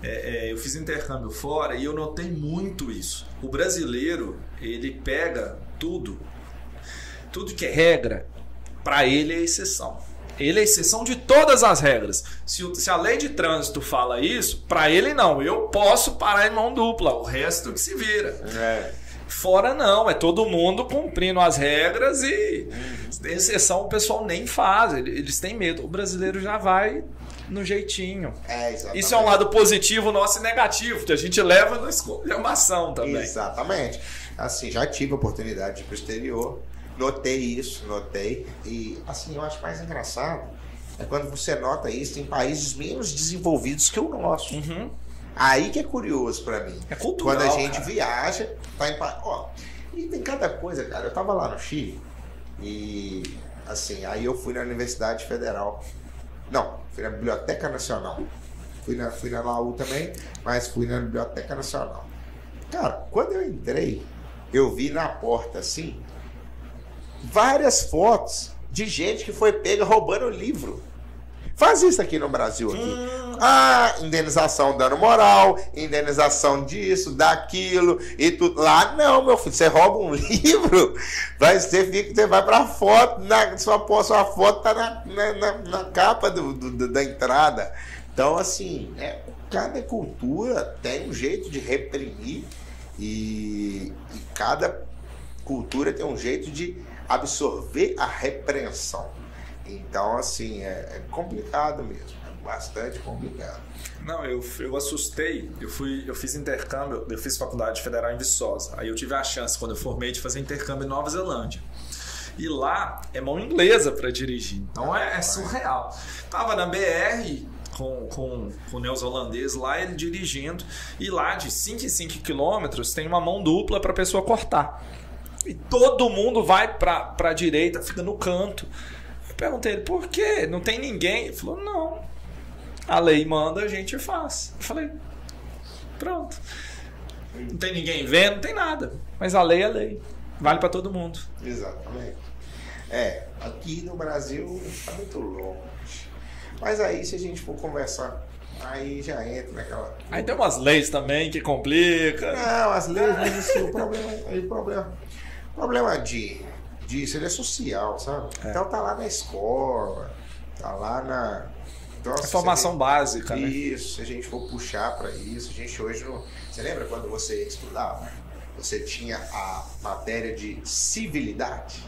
Speaker 1: É, é, eu fiz intercâmbio fora e eu notei muito isso. O brasileiro, ele pega tudo, tudo que é regra, para ele é exceção. Ele é exceção de todas as regras. Se, se a lei de trânsito fala isso, para ele não. Eu posso parar em mão dupla, o resto que se vira. É. Fora não, é todo mundo cumprindo as regras e uhum. exceção o pessoal nem faz, eles têm medo. O brasileiro já vai no jeitinho.
Speaker 2: É, exatamente.
Speaker 1: Isso é um lado positivo nosso e negativo, que a gente leva na exclamação também.
Speaker 2: Exatamente. Assim, já tive a oportunidade de ir para o exterior, notei isso, notei. E assim, eu acho mais engraçado é quando você nota isso em países menos desenvolvidos que o nosso. Uhum. Aí que é curioso para mim.
Speaker 1: É cultural,
Speaker 2: Quando a gente
Speaker 1: cara.
Speaker 2: viaja, tá em. Ó, e tem cada coisa, cara. Eu tava lá no Chile e, assim, aí eu fui na Universidade Federal não, fui na Biblioteca Nacional. Fui na, fui na Laú também, mas fui na Biblioteca Nacional. Cara, quando eu entrei, eu vi na porta assim várias fotos de gente que foi pega roubando livro. Faz isso aqui no Brasil aqui. Hum. Ah, indenização dano moral, indenização disso, daquilo e tudo. Lá não, meu filho, você rouba um livro, vai, você, fica, você vai pra foto, na, sua, sua foto tá na, na, na capa do, do, da entrada. Então, assim, é, cada cultura tem um jeito de reprimir e, e cada cultura tem um jeito de absorver a repreensão. Então, assim, é, é complicado mesmo, é bastante complicado.
Speaker 1: Não, eu, eu assustei. Eu fui, eu fiz intercâmbio, eu fiz faculdade federal em Viçosa. Aí eu tive a chance, quando eu formei, de fazer intercâmbio em Nova Zelândia. E lá é mão inglesa para dirigir. Então é, é, surreal. Tava na BR com, com, com o neozelandês lá, ele dirigindo. E lá de 5 em 5 quilômetros tem uma mão dupla para a pessoa cortar. E todo mundo vai para a direita, fica no canto. Eu perguntei ele, por quê? Não tem ninguém? Ele falou, não. A lei manda, a gente faz. Eu falei, pronto. Não tem ninguém vendo, não tem nada. Mas a lei é lei. Vale para todo mundo.
Speaker 2: Exatamente. É, aqui no Brasil está muito longe. Mas aí, se a gente for conversar Aí já entra naquela.
Speaker 1: Aí tem umas leis também que complica.
Speaker 2: Não, as leis, mas assim, o problema, o problema, problema de, disso ele é social, sabe? É. Então tá lá na escola, tá lá na.
Speaker 1: Nossa, formação básica,
Speaker 2: isso,
Speaker 1: né?
Speaker 2: Isso, se a gente for puxar para isso, a gente hoje não. Você lembra quando você estudava? Você tinha a matéria de civilidade.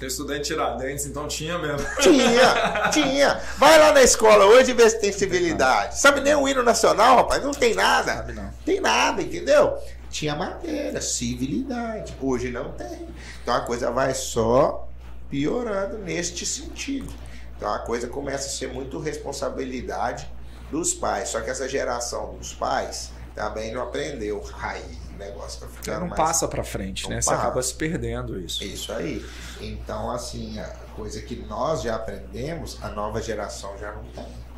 Speaker 1: Eu estudei em Tiradentes, então tinha mesmo.
Speaker 2: Tinha, tinha. Vai lá na escola hoje e vê se tem civilidade. Sabe nem o hino nacional, rapaz? Não tem nada. Sabe não. Tem nada, entendeu? Tinha matéria, civilidade. Hoje não tem. Então a coisa vai só piorando neste sentido. Então a coisa começa a ser muito responsabilidade dos pais. Só que essa geração dos pais também não aprendeu. Aí o negócio tá ficando.
Speaker 1: Não mais... passa para frente, né? Você acaba se perdendo isso.
Speaker 2: Isso aí. Então, assim, a coisa que nós já aprendemos, a nova geração já não tem.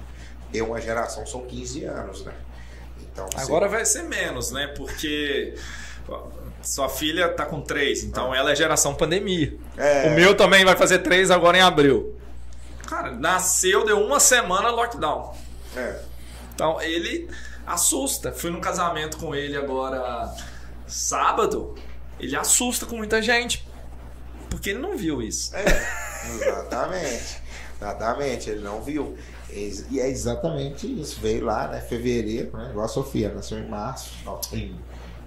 Speaker 2: Eu, uma geração, são 15 anos, né?
Speaker 1: Então, Agora vai ser menos, né? Porque sua filha tá com três, então ah. ela é geração pandemia. É. O meu também vai fazer três agora em abril. Cara, nasceu, deu uma semana lockdown. É. Então ele assusta. Fui num casamento com ele agora sábado. Ele assusta com muita gente. Porque ele não viu isso.
Speaker 2: É, exatamente. exatamente, ele não viu. E é exatamente isso. Veio lá, né? Fevereiro, né? Igual a Sofia, nasceu em março, em,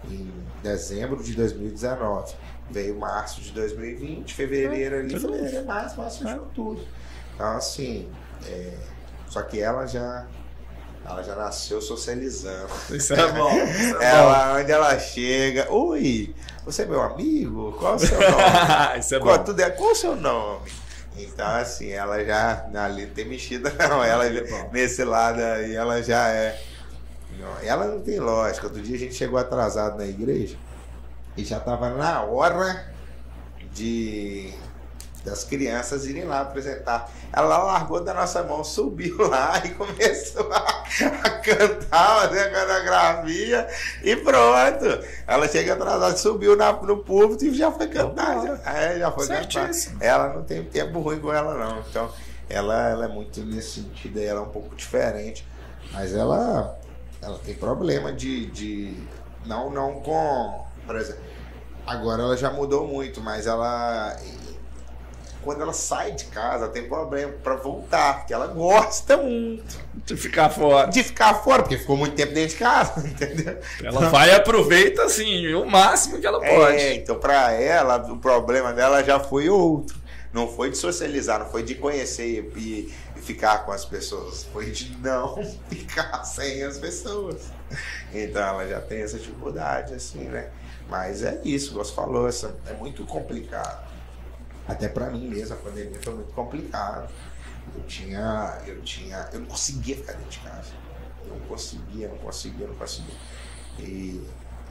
Speaker 2: em dezembro de 2019. Veio março de 2020, fevereiro ali, fevereiro, março, março fechou tudo. Então, assim, é, só que ela já ela já nasceu socializando.
Speaker 1: Isso é bom. Isso é
Speaker 2: ela, bom. onde ela chega. Oi, você é meu amigo? Qual é o seu nome?
Speaker 1: isso é qual, bom.
Speaker 2: Tudo é, qual é o seu nome? Então, assim, ela já. Ali tem mexida, não. Ela nesse lado aí, ela já é. Não, ela não tem lógica. Outro dia a gente chegou atrasado na igreja e já estava na hora de das crianças irem lá apresentar. Ela largou da nossa mão, subiu lá e começou a, a cantar, fazer a coreografia e pronto. Ela chega atrasada, subiu na, no público e já foi cantar. Já, é, já foi cantar. Ela não tem tempo ruim com ela, não. Então, ela, ela é muito nesse sentido, ela é um pouco diferente. Mas ela, ela tem problema de, de. Não, não com. Por exemplo, agora ela já mudou muito, mas ela quando ela sai de casa, tem problema para voltar, porque ela gosta muito
Speaker 1: de ficar fora.
Speaker 2: De ficar fora, porque ficou muito tempo dentro de casa, entendeu?
Speaker 1: Ela então, vai e aproveita assim, o máximo que ela é, pode.
Speaker 2: É, então para ela, o problema dela já foi outro. Não foi de socializar, não foi de conhecer e, e ficar com as pessoas, foi de não ficar sem as pessoas. Então ela já tem essa dificuldade, assim, né? Mas é isso, você falou, é muito complicado. Até para mim mesmo, a pandemia foi muito complicada. Eu tinha, eu tinha, eu não conseguia ficar dentro de casa. Eu não conseguia, não conseguia, não conseguia. E,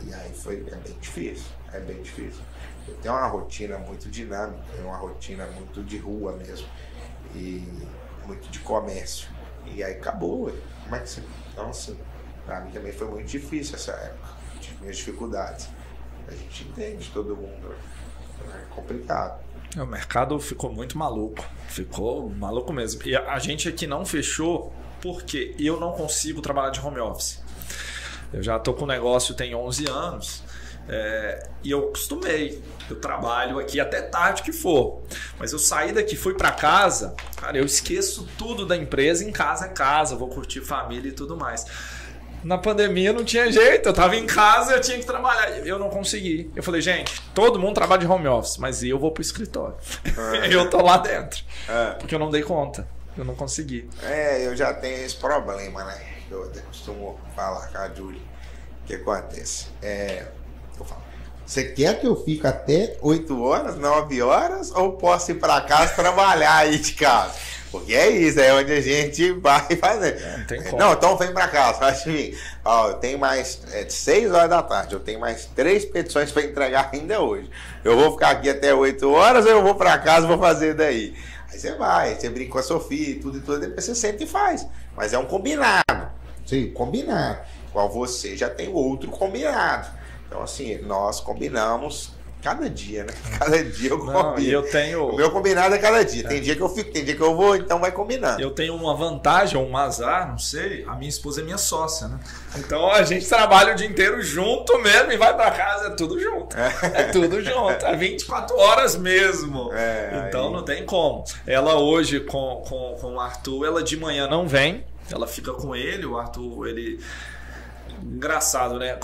Speaker 2: e aí foi é bem difícil, é bem difícil. Eu tenho uma rotina muito dinâmica, é uma rotina muito de rua mesmo. E muito de comércio. E aí acabou. Como é que você. Então, assim, pra mim também foi muito difícil essa época. Tive minhas dificuldades. A gente entende todo mundo. É complicado.
Speaker 1: O mercado ficou muito maluco. Ficou maluco mesmo. E a gente aqui não fechou porque eu não consigo trabalhar de home office. Eu já tô com o negócio tem 11 anos. É, e eu acostumei. Eu trabalho aqui até tarde que for. Mas eu saí daqui, fui para casa, cara, eu esqueço tudo da empresa. Em casa é casa, vou curtir família e tudo mais. Na pandemia não tinha jeito, eu tava em casa, eu tinha que trabalhar. Eu não consegui. Eu falei, gente, todo mundo trabalha de home office, mas eu vou pro escritório. É. eu tô lá dentro. É. Porque eu não dei conta. Eu não consegui.
Speaker 2: É, eu já tenho esse problema, né? Eu costumo falar com a Julie. O que acontece? É, eu falo, você quer que eu fique até 8 horas, 9 horas, ou posso ir para casa trabalhar aí de casa? Porque é isso, é onde a gente vai fazer. Não, não então vem para casa, faz mim. Ó, eu tenho mais é, 6 horas da tarde, eu tenho mais três petições para entregar ainda hoje. Eu vou ficar aqui até 8 horas eu vou para casa e vou fazer daí? Aí você vai, você brinca com a Sofia e tudo e tudo, depois você senta e faz. Mas é um combinado. Sim, combinado. Igual você já tem outro combinado. Então, assim, nós combinamos Cada dia, né? Cada dia eu combino.
Speaker 1: eu tenho...
Speaker 2: O meu combinado é cada dia. Tem é. dia que eu fico, tem dia que eu vou, então vai combinando.
Speaker 1: Eu tenho uma vantagem, um azar, não sei. A minha esposa é minha sócia, né? Então a gente trabalha o dia inteiro junto mesmo e vai para casa, é tudo junto. É, é tudo junto. É 24 horas mesmo. É, então aí... não tem como. Ela hoje com, com, com o Arthur, ela de manhã não vem. Ela fica com ele, o Arthur, ele engraçado, né?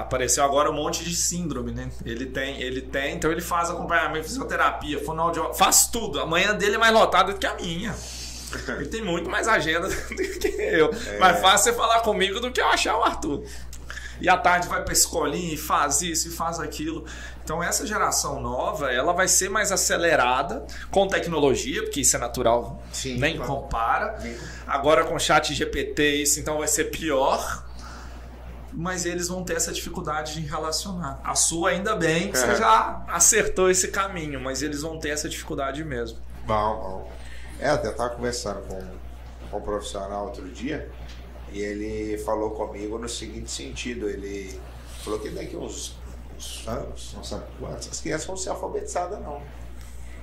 Speaker 1: Apareceu agora um monte de síndrome, né? Ele tem, ele tem, então ele faz acompanhamento, fisioterapia, fonoaudiólogo, faz tudo. A manhã dele é mais lotada do que a minha. Ele tem muito mais agenda do que eu. É. Mais fácil você falar comigo do que eu achar o Arthur. E à tarde vai pra escolinha e faz isso e faz aquilo. Então essa geração nova, ela vai ser mais acelerada com tecnologia, porque isso é natural, Sim, nem claro. compara. Sim. Agora com chat GPT, isso então vai ser pior mas eles vão ter essa dificuldade de relacionar. A sua, ainda bem que é. você já acertou esse caminho, mas eles vão ter essa dificuldade mesmo.
Speaker 2: Bom, bom. É, eu até estava conversando com, com um profissional outro dia e ele falou comigo no seguinte sentido: ele falou que daqui uns, uns anos, não sabe quantos, as crianças vão ser alfabetizadas, não.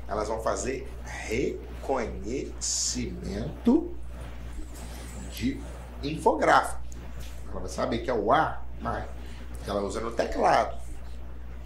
Speaker 2: Elas vão fazer reconhecimento de infográfico. Ela vai saber que é o A, mas ela usa no teclado.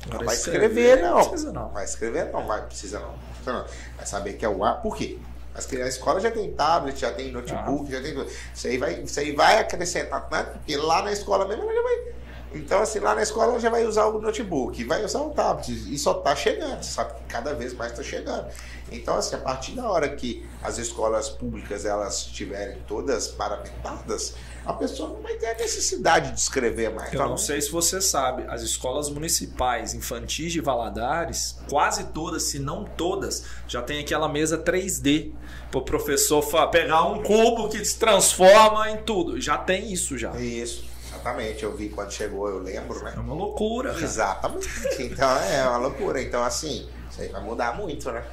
Speaker 2: Não vai escrever, não. Não precisa não. Vai escrever, não. Vai, precisa não. Precisa não. Vai saber que é o A, por quê? As a escola já tem tablet, já tem notebook, ah. já tem tudo. Isso aí vai, isso aí vai acrescentar, né? porque lá na escola mesmo ela já vai. Então, assim, lá na escola ela já vai usar o notebook, vai usar o tablet, e só está chegando, sabe que cada vez mais está chegando. Então, assim, a partir da hora que as escolas públicas elas estiverem todas paramentadas, a pessoa não vai ter a necessidade de escrever mais.
Speaker 1: Eu tá não sei se você sabe, as escolas municipais infantis de Valadares, quase todas, se não todas, já tem aquela mesa 3D para o professor pegar um cubo que se transforma em tudo. Já tem isso já.
Speaker 2: Isso. Exatamente, eu vi quando chegou, eu lembro, né?
Speaker 1: É uma loucura.
Speaker 2: Exatamente. Então é uma loucura. Então, assim, isso aí vai mudar muito, né?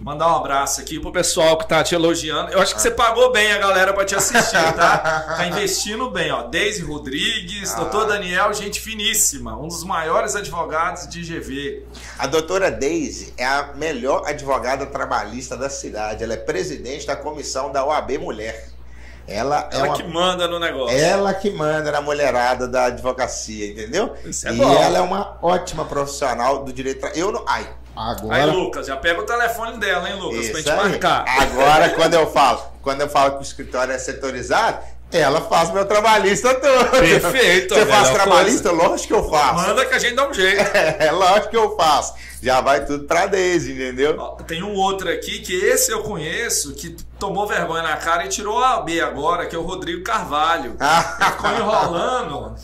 Speaker 1: Mandar um abraço aqui pro pessoal que tá te elogiando. Eu acho que você pagou bem a galera para te assistir, tá? Tá investindo bem, ó. Deise Rodrigues, ah. doutor Daniel, gente finíssima, um dos maiores advogados de GV.
Speaker 2: A doutora Deise é a melhor advogada trabalhista da cidade. Ela é presidente da comissão da OAB Mulher. Ela,
Speaker 1: ela
Speaker 2: é uma...
Speaker 1: que manda no negócio.
Speaker 2: Ela que manda na mulherada da advocacia, entendeu? Isso é e bom. ela é uma ótima profissional do direito. Eu não. Ai,
Speaker 1: Agora... Aí, Lucas, já pega o telefone dela, hein, Lucas, Isso pra gente aí. marcar.
Speaker 2: Agora, quando eu falo, quando eu falo que o escritório é setorizado, ela faz meu trabalhista todo.
Speaker 1: Perfeito.
Speaker 2: Você faz trabalhista? Coisa. Lógico que eu faço.
Speaker 1: Manda que a gente dá um jeito.
Speaker 2: É, lógico que eu faço. Já vai tudo pra Deise, entendeu?
Speaker 1: Tem um outro aqui que esse eu conheço, que tomou vergonha na cara e tirou a B agora, que é o Rodrigo Carvalho. Ficou enrolando.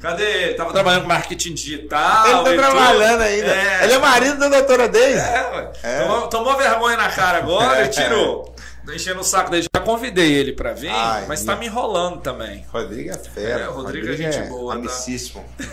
Speaker 1: Cadê ele? Tava trabalhando com marketing digital.
Speaker 2: Ele tá trabalhando ainda. É. Ele é marido da doutora Deise.
Speaker 1: É, é. Tomou, tomou, vergonha na cara agora e tirou. Tô enchendo o saco dele. Convidei ele pra vir, Ai, mas tá me enrolando também.
Speaker 2: Rodrigo é fera. É,
Speaker 1: o Rodrigo, é Rodrigo é gente boa.
Speaker 2: Tá? Amicíssimo.
Speaker 1: Tá?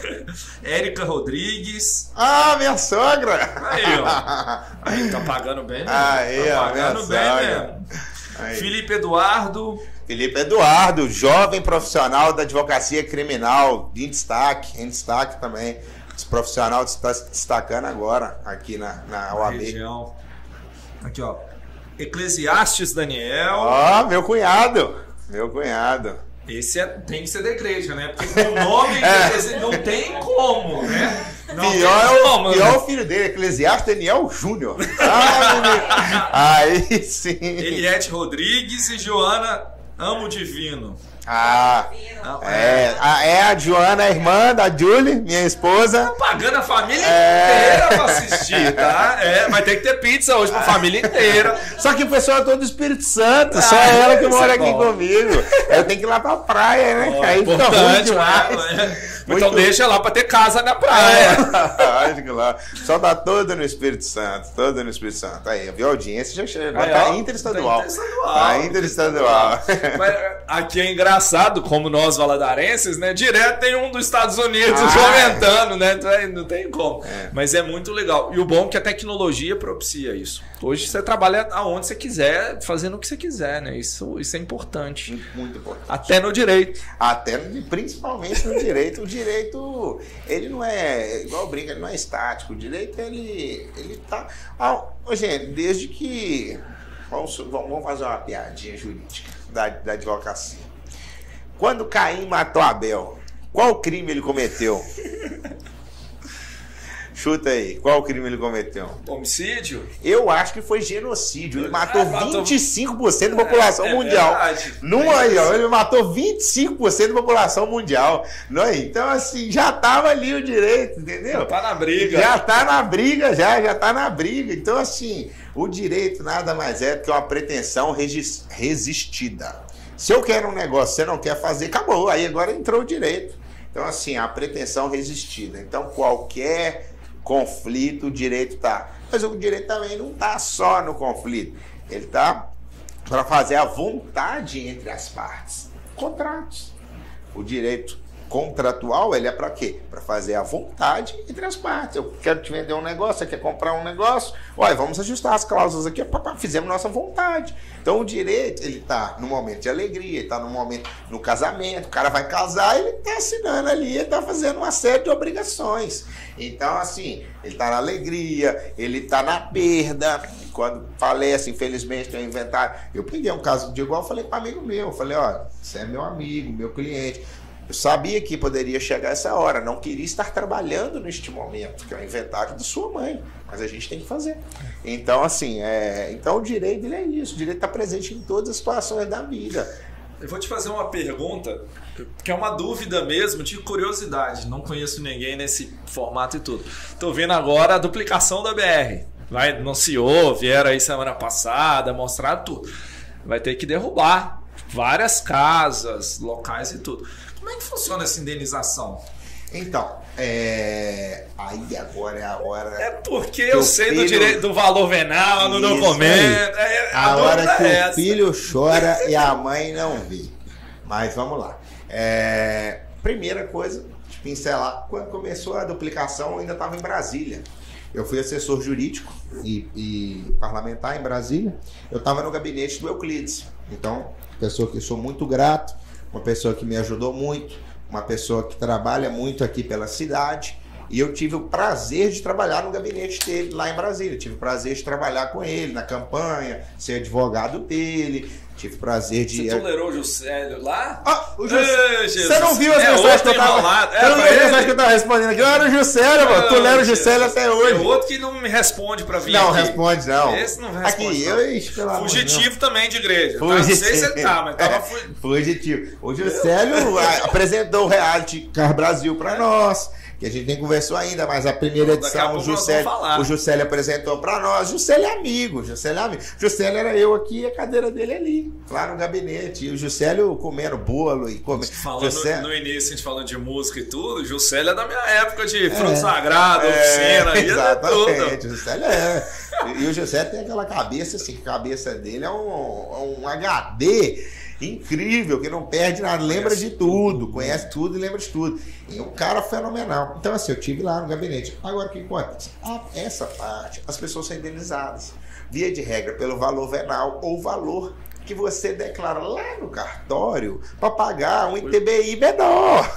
Speaker 1: Érica Rodrigues.
Speaker 2: Ah, minha sogra!
Speaker 1: Aí, ó. Aí, tá pagando bem, né?
Speaker 2: Aí,
Speaker 1: tá
Speaker 2: pagando bem sogra. mesmo.
Speaker 1: Felipe Eduardo.
Speaker 2: Felipe Eduardo, jovem profissional da advocacia criminal, em destaque, em destaque também. Esse profissional está se destacando agora aqui na, na
Speaker 1: Na
Speaker 2: OAB.
Speaker 1: região. Aqui, ó. Eclesiastes Daniel.
Speaker 2: Ó, meu cunhado. Meu cunhado.
Speaker 1: Esse é- tem que ser da igreja, né? Porque com o nome esse não tem como, né? Não
Speaker 2: pior,
Speaker 1: tem
Speaker 2: é
Speaker 1: como, né?
Speaker 2: pior é o filho dele, Eclesiastes Daniel Júnior. Ah. Aí sim.
Speaker 1: Eliette Rodrigues e Joana Amo Divino.
Speaker 2: Ah,
Speaker 1: Ah,
Speaker 2: é, a, é a Joana, a irmã da Julie, minha esposa.
Speaker 1: Tá pagando a família
Speaker 2: É.
Speaker 1: inteira pra assistir, tá? É, vai ter que ter pizza hoje pra família inteira.
Speaker 2: Só que o pessoal é todo do Espírito Santo, só
Speaker 1: Ah,
Speaker 2: ela que mora
Speaker 1: é
Speaker 2: aqui
Speaker 1: bom.
Speaker 2: comigo. Eu tenho que ir lá pra praia, né?
Speaker 1: Ó,
Speaker 2: Aí fica ruim demais.
Speaker 1: né? Então
Speaker 2: Muito-
Speaker 1: deixa lá pra ter casa na praia.
Speaker 2: Acho que lá. Só tá todo no Espírito Santo, todo no Espírito Santo. Aí, viu? A audiência já chegou.
Speaker 1: Aí,
Speaker 2: tá
Speaker 1: ó,
Speaker 2: interestadual.
Speaker 1: tá interestadual.
Speaker 2: Tá interestadual.
Speaker 1: Mas aqui é engraçado, como nós valadarenses, né? Direto tem um dos Estados Unidos
Speaker 2: Ah,
Speaker 1: comentando, né? Então, é, Não tem como.
Speaker 2: É.
Speaker 1: Mas é muito legal. E o bom é que a tecnologia propicia isso. Hoje você trabalha aonde você quiser, fazendo o que você quiser, né? Isso, isso é importante.
Speaker 2: Muito importante.
Speaker 1: Até no direito.
Speaker 2: Até principalmente no direito. O direito, ele não é, igual brinca, ele não é estático. O direito, ele, ele tá. Ah, gente, desde que. Vamos, vamos vamos fazer uma piadinha jurídica da, da advocacia. Quando Caim matou Abel, qual crime ele cometeu? Chuta aí, qual crime ele cometeu?
Speaker 1: Homicídio?
Speaker 2: Eu acho que foi genocídio. Ele matou
Speaker 1: É, matou-
Speaker 2: 25% da população
Speaker 1: É, é
Speaker 2: mundial.
Speaker 1: verdade.
Speaker 2: Não aí, ó, ele matou 25% da população mundial. Não é? Então, assim, já tava ali o direito, entendeu?
Speaker 1: Tá na briga.
Speaker 2: Já tá na briga, já, já tá na briga. Então, assim, o direito nada mais é do que uma pretensão resistida. Se eu quero um negócio, você não quer fazer, acabou. Aí agora entrou o direito. Então, assim, a pretensão resistida. Então, qualquer conflito, o direito tá. Mas o direito também não tá só no conflito. Ele tá para fazer a vontade entre as partes. Contratos. O direito contratual, ele é para quê? Para fazer a vontade entre as partes. Eu quero te vender um negócio, você quer comprar um negócio, olha, vamos ajustar as cláusulas aqui, pá, pá, fizemos nossa vontade. Então o direito, ele tá no momento de alegria, ele tá no momento no casamento, o cara vai casar, ele tá assinando ali, ele tá fazendo uma série de obrigações. Então, assim, ele tá na alegria, ele tá na perda. Quando falece, infelizmente, tem um inventário. Eu peguei um caso de igual, falei para amigo meu, eu falei, olha, você é meu amigo, meu cliente. Eu sabia que poderia chegar essa hora, não queria estar trabalhando neste momento, que é o inventário de sua mãe, mas a gente tem que fazer. Então, assim, é, então o direito ele é isso, o direito está presente em todas as situações da vida.
Speaker 1: Eu vou te fazer uma pergunta, que é uma dúvida mesmo, de curiosidade. Não conheço ninguém nesse formato e tudo. Tô vendo agora a duplicação da BR. Vai, anunciou, vieram aí semana passada, mostraram tudo. Vai ter que derrubar várias casas, locais e tudo. Como é que funciona essa indenização?
Speaker 2: Então, é, aí agora é a hora.
Speaker 1: É porque eu sei do
Speaker 2: filho-
Speaker 1: direito do valor venal no documento. É,
Speaker 2: A
Speaker 1: dúvida
Speaker 2: hora que
Speaker 1: é
Speaker 2: o filho chora e a mãe não vê. Mas vamos lá. É, primeira coisa, de pincelar, quando começou a duplicação, eu ainda estava em Brasília. Eu fui assessor jurídico e, e parlamentar em Brasília. Eu estava no gabinete do Euclides. Então, pessoa que eu sou muito grato, uma pessoa que me ajudou muito, uma pessoa que trabalha muito aqui pela cidade. E eu tive o prazer de trabalhar no gabinete dele lá em Brasília. Tive o prazer de trabalhar com ele na campanha, ser advogado dele. Tive prazer de.
Speaker 1: Você tolerou o Juscelio lá?
Speaker 2: Ah, o Juscelio. Você não viu as
Speaker 1: É
Speaker 2: mensagens que eu tava.
Speaker 1: enrolado. É,
Speaker 2: Você não viu as mensagens que eu tava respondendo aqui? Eu era o Juscelio, mano. Tu lera o Juscelio até hoje.
Speaker 1: Tem outro que não me responde pra vir
Speaker 2: Não,
Speaker 1: aqui.
Speaker 2: responde, não.
Speaker 1: Esse não responde,
Speaker 2: Aqui,
Speaker 1: não.
Speaker 2: eu, ixi, pelo.
Speaker 1: Fugitivo também de igreja. tá? Não
Speaker 2: Fugitivo.
Speaker 1: sei se ele tá, mas tava
Speaker 2: É,
Speaker 1: fu-
Speaker 2: Fugitivo. O Juscelio apresentou o reality Car Brasil pra nós. Que a gente nem conversou ainda, mas a primeira
Speaker 1: Daqui a
Speaker 2: edição o Juscelio, o Juscelio apresentou pra nós. Juscelio é amigo, Juscelio é amigo. Juscelio era eu aqui e a cadeira dele ali, lá no gabinete. E o Juscelio comendo bolo e comendo.
Speaker 1: Falando
Speaker 2: Juscelio-
Speaker 1: no início, a gente falando de música e tudo, Juscelio é da minha época de fruto sagrado,
Speaker 2: É,
Speaker 1: oficina, ia
Speaker 2: exatamente.
Speaker 1: tudo.
Speaker 2: O Juscelio é. E o José tem aquela cabeça assim, que a cabeça dele é um, é um HD incrível, que não perde nada, lembra
Speaker 1: Conhece
Speaker 2: de tudo, conhece tudo e lembra de tudo. E um cara fenomenal. Então, assim, eu tive lá no gabinete. Agora, o que acontece? Ah, essa parte, as pessoas são indenizadas. Via de regra, pelo valor venal ou valor que você declara lá no cartório para pagar um ITBI menor.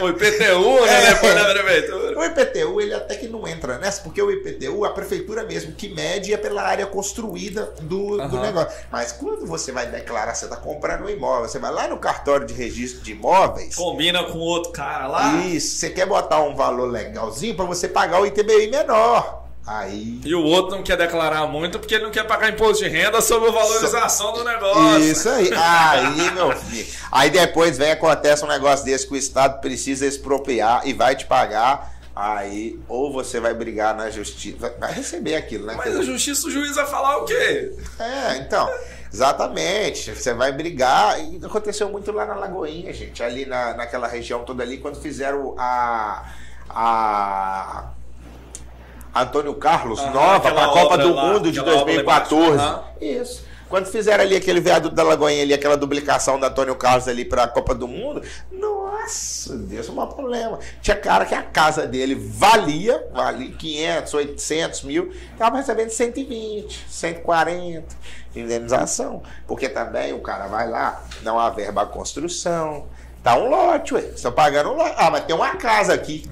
Speaker 1: O IPTU, né?
Speaker 2: É.
Speaker 1: Depois da prefeitura.
Speaker 2: O IPTU, ele até que não entra nessa, porque o IPTU, a prefeitura mesmo que mede é pela área construída do, do
Speaker 1: Aham.
Speaker 2: negócio. Mas quando você vai declarar, você está comprando um imóvel, você vai lá no cartório de registro de imóveis.
Speaker 1: Combina com outro cara lá.
Speaker 2: Isso, você quer botar um valor legalzinho para você pagar o ITBI menor. Aí.
Speaker 1: E o outro não quer declarar muito porque ele não quer pagar imposto de renda sobre a valorização do negócio.
Speaker 2: Isso aí. Aí, meu filho. Aí depois vem, acontece um negócio desse que o Estado precisa expropriar e vai te pagar. Aí, ou você vai brigar na justiça. vai- Vai receber aquilo, né?
Speaker 1: Mas a justiça, o juiz vai falar o quê?
Speaker 2: É, então. Exatamente. Você vai brigar. E aconteceu muito lá na Lagoinha, gente. Ali na, naquela região toda ali, quando fizeram a. a Antônio Carlos nova para a Copa do
Speaker 1: lá,
Speaker 2: Mundo de
Speaker 1: aquela obra
Speaker 2: 2014.
Speaker 1: emblemática. Aham.
Speaker 2: Isso. Quando fizeram ali aquele viaduto da Lagoinha ali, aquela duplicação da Antônio Carlos ali para a Copa do Mundo, nossa, Deus, um problema. Tinha cara que a casa dele valia, valia 500, 800 mil, estava recebendo 120, 140 de indenização. Porque também o cara vai lá, dá uma verba à construção, tá um lote, ué. Estão pagando um lote. Ah, mas tem uma casa aqui.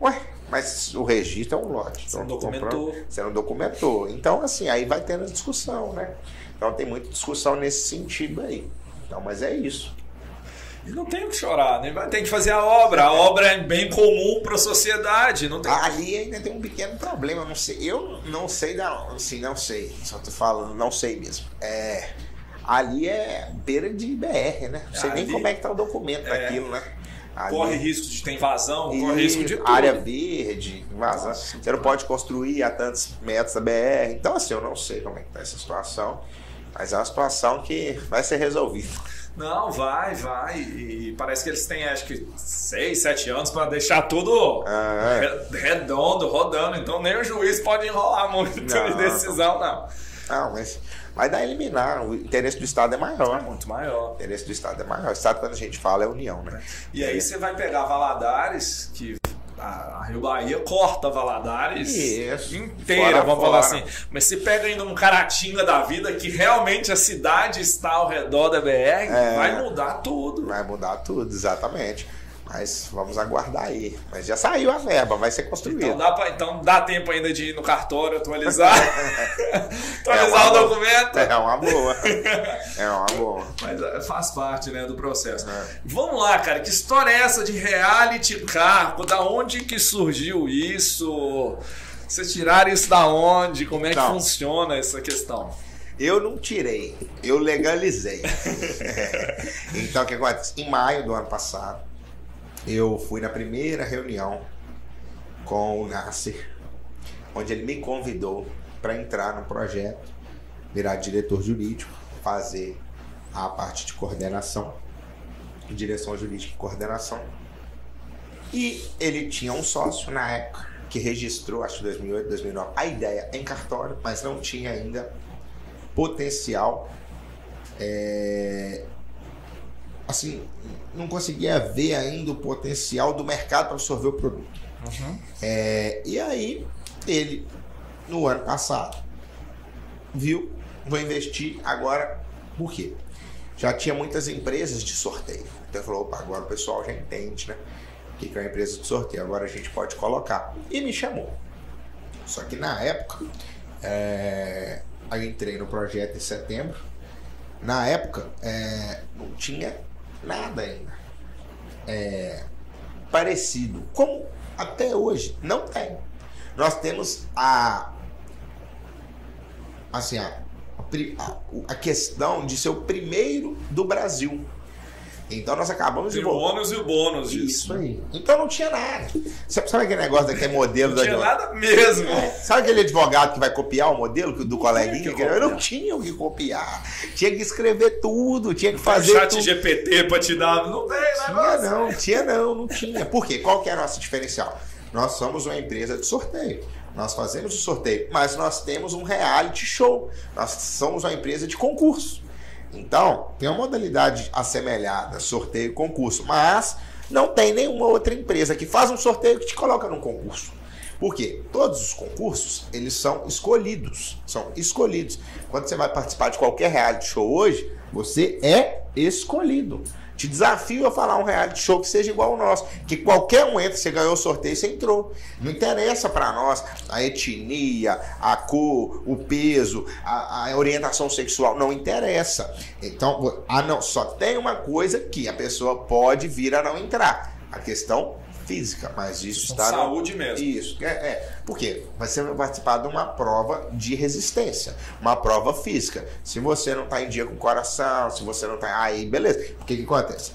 Speaker 2: Ué, mas o registro é um lote.
Speaker 1: Você não
Speaker 2: Então,
Speaker 1: documentou.
Speaker 2: comprando- Você não documentou. Então, assim, aí vai tendo discussão, né? Então tem muita discussão nesse sentido aí. Então, mas é isso.
Speaker 1: E não tem o que chorar, né? Ter que fazer a obra. A obra é bem comum para a sociedade. Não tem...
Speaker 2: Ali ainda tem um pequeno problema, não sei. Eu não sei da assim, não sei. Só tô falando, não sei mesmo. É. Ali é beira de BR, né? Não sei nem
Speaker 1: Ali-
Speaker 2: como é que tá o documento
Speaker 1: É.
Speaker 2: daquilo, né? Ali-
Speaker 1: Corre risco de ter invasão,
Speaker 2: E
Speaker 1: corre risco de tudo.
Speaker 2: área verde, invasão.
Speaker 1: Nossa,
Speaker 2: Você não pode construir a tantos metros da BR. Então, assim, eu não sei como é que tá essa situação. Mas é uma situação que vai ser resolvida.
Speaker 1: Não, vai, vai. E parece que eles têm, acho que, seis, sete anos para deixar tudo
Speaker 2: Ah, é.
Speaker 1: re- redondo, rodando. Então nem o juiz pode enrolar muito
Speaker 2: Não.
Speaker 1: de decisão, não.
Speaker 2: Não, mas vai dar a eliminar. O interesse do Estado é
Speaker 1: É
Speaker 2: maior.
Speaker 1: muito maior.
Speaker 2: O interesse do Estado é maior. O Estado, quando a gente fala, é união, né?
Speaker 1: E aí você vai pegar Valadares, que a Rio Bahia corta Valadares
Speaker 2: Isso.
Speaker 1: inteira,
Speaker 2: Fora,
Speaker 1: vamos falar
Speaker 2: fora.
Speaker 1: assim. Mas você pega ainda um Caratinga da vida, que realmente a cidade está ao redor da BR,
Speaker 2: É.
Speaker 1: vai mudar tudo.
Speaker 2: Vai mudar tudo, exatamente. Mas vamos aguardar aí. Mas já saiu a verba, vai ser construído.
Speaker 1: Então dá, pra, então dá tempo ainda de ir no cartório atualizar, atualizar
Speaker 2: É
Speaker 1: o
Speaker 2: boa.
Speaker 1: documento.
Speaker 2: É uma boa. É uma boa.
Speaker 1: Mas é, faz parte, né, do processo.
Speaker 2: É.
Speaker 1: Vamos lá, cara. Que história é essa de reality cargo? Da onde que surgiu isso? Vocês tiraram isso da onde? Como é que
Speaker 2: Não.
Speaker 1: funciona essa questão?
Speaker 2: Eu não tirei, eu legalizei. então, o que acontece? Em maio do ano passado, eu fui na primeira reunião com o Nasser, onde ele me convidou para entrar no projeto, virar diretor jurídico, fazer a parte de coordenação, direção jurídica e coordenação. E ele tinha um sócio na época que registrou, acho que 2008, 2009, a ideia em cartório, mas não tinha ainda potencial. é, assim, não conseguia ver ainda o potencial do mercado para absorver o produto. É, e aí, ele, no ano passado, viu, vou investir agora, por quê? Já tinha muitas empresas de sorteio. Então ele falou, opa, agora o pessoal já entende, né? O que que é uma empresa de sorteio, agora a gente pode colocar. E me chamou. Só que na época, é, eu entrei no projeto em setembro. Na época, é, não tinha nada ainda é, parecido. Como até hoje não tem. Nós temos a assim a, a a questão de ser o primeiro do Brasil. Então nós acabamos de
Speaker 1: Tem o
Speaker 2: voltar.
Speaker 1: ônus e o bônus
Speaker 2: Isso
Speaker 1: disso.
Speaker 2: aí. Então não tinha nada. Sabe, aquele negócio daquele modelo
Speaker 1: Não
Speaker 2: da
Speaker 1: tinha nada mesmo.
Speaker 2: é, Sabe aquele advogado que vai copiar o modelo do coleguinha?
Speaker 1: que
Speaker 2: eu não tinha o que copiar. Tinha que escrever tudo, tinha que
Speaker 1: Fazer
Speaker 2: fazer
Speaker 1: chat
Speaker 2: tudo.
Speaker 1: GPT pra te dar. Não tem
Speaker 2: Tinha
Speaker 1: negócio.
Speaker 2: não, tinha não, não tinha. Por quê? Qual que é a nossa diferencial? Nós somos uma empresa de sorteio. Nós fazemos o sorteio, mas nós temos um reality show. Nós somos uma empresa de concurso. Então, tem uma modalidade assemelhada, sorteio e concurso, mas não tem nenhuma outra empresa que faz um sorteio que te coloca num concurso. Por quê? Todos os concursos, eles são escolhidos. São escolhidos. Quando você vai participar de qualquer reality show hoje, você é escolhido. Te desafio a falar um reality show que seja igual ao nosso. Que qualquer um entra, você ganhou o sorteio, você entrou. Não interessa para nós a etnia, a cor, o peso, a, a, orientação sexual. Não interessa. Então, a não, só tem uma coisa que a pessoa pode vir a não entrar. A questão física, mas isso está.
Speaker 1: Saúde no... mesmo.
Speaker 2: Isso. É, é. Por quê? Você vai participar de uma prova de resistência, uma prova física. Se você não está em dia com o coração, se você não está. Aí, beleza. O que, que acontece?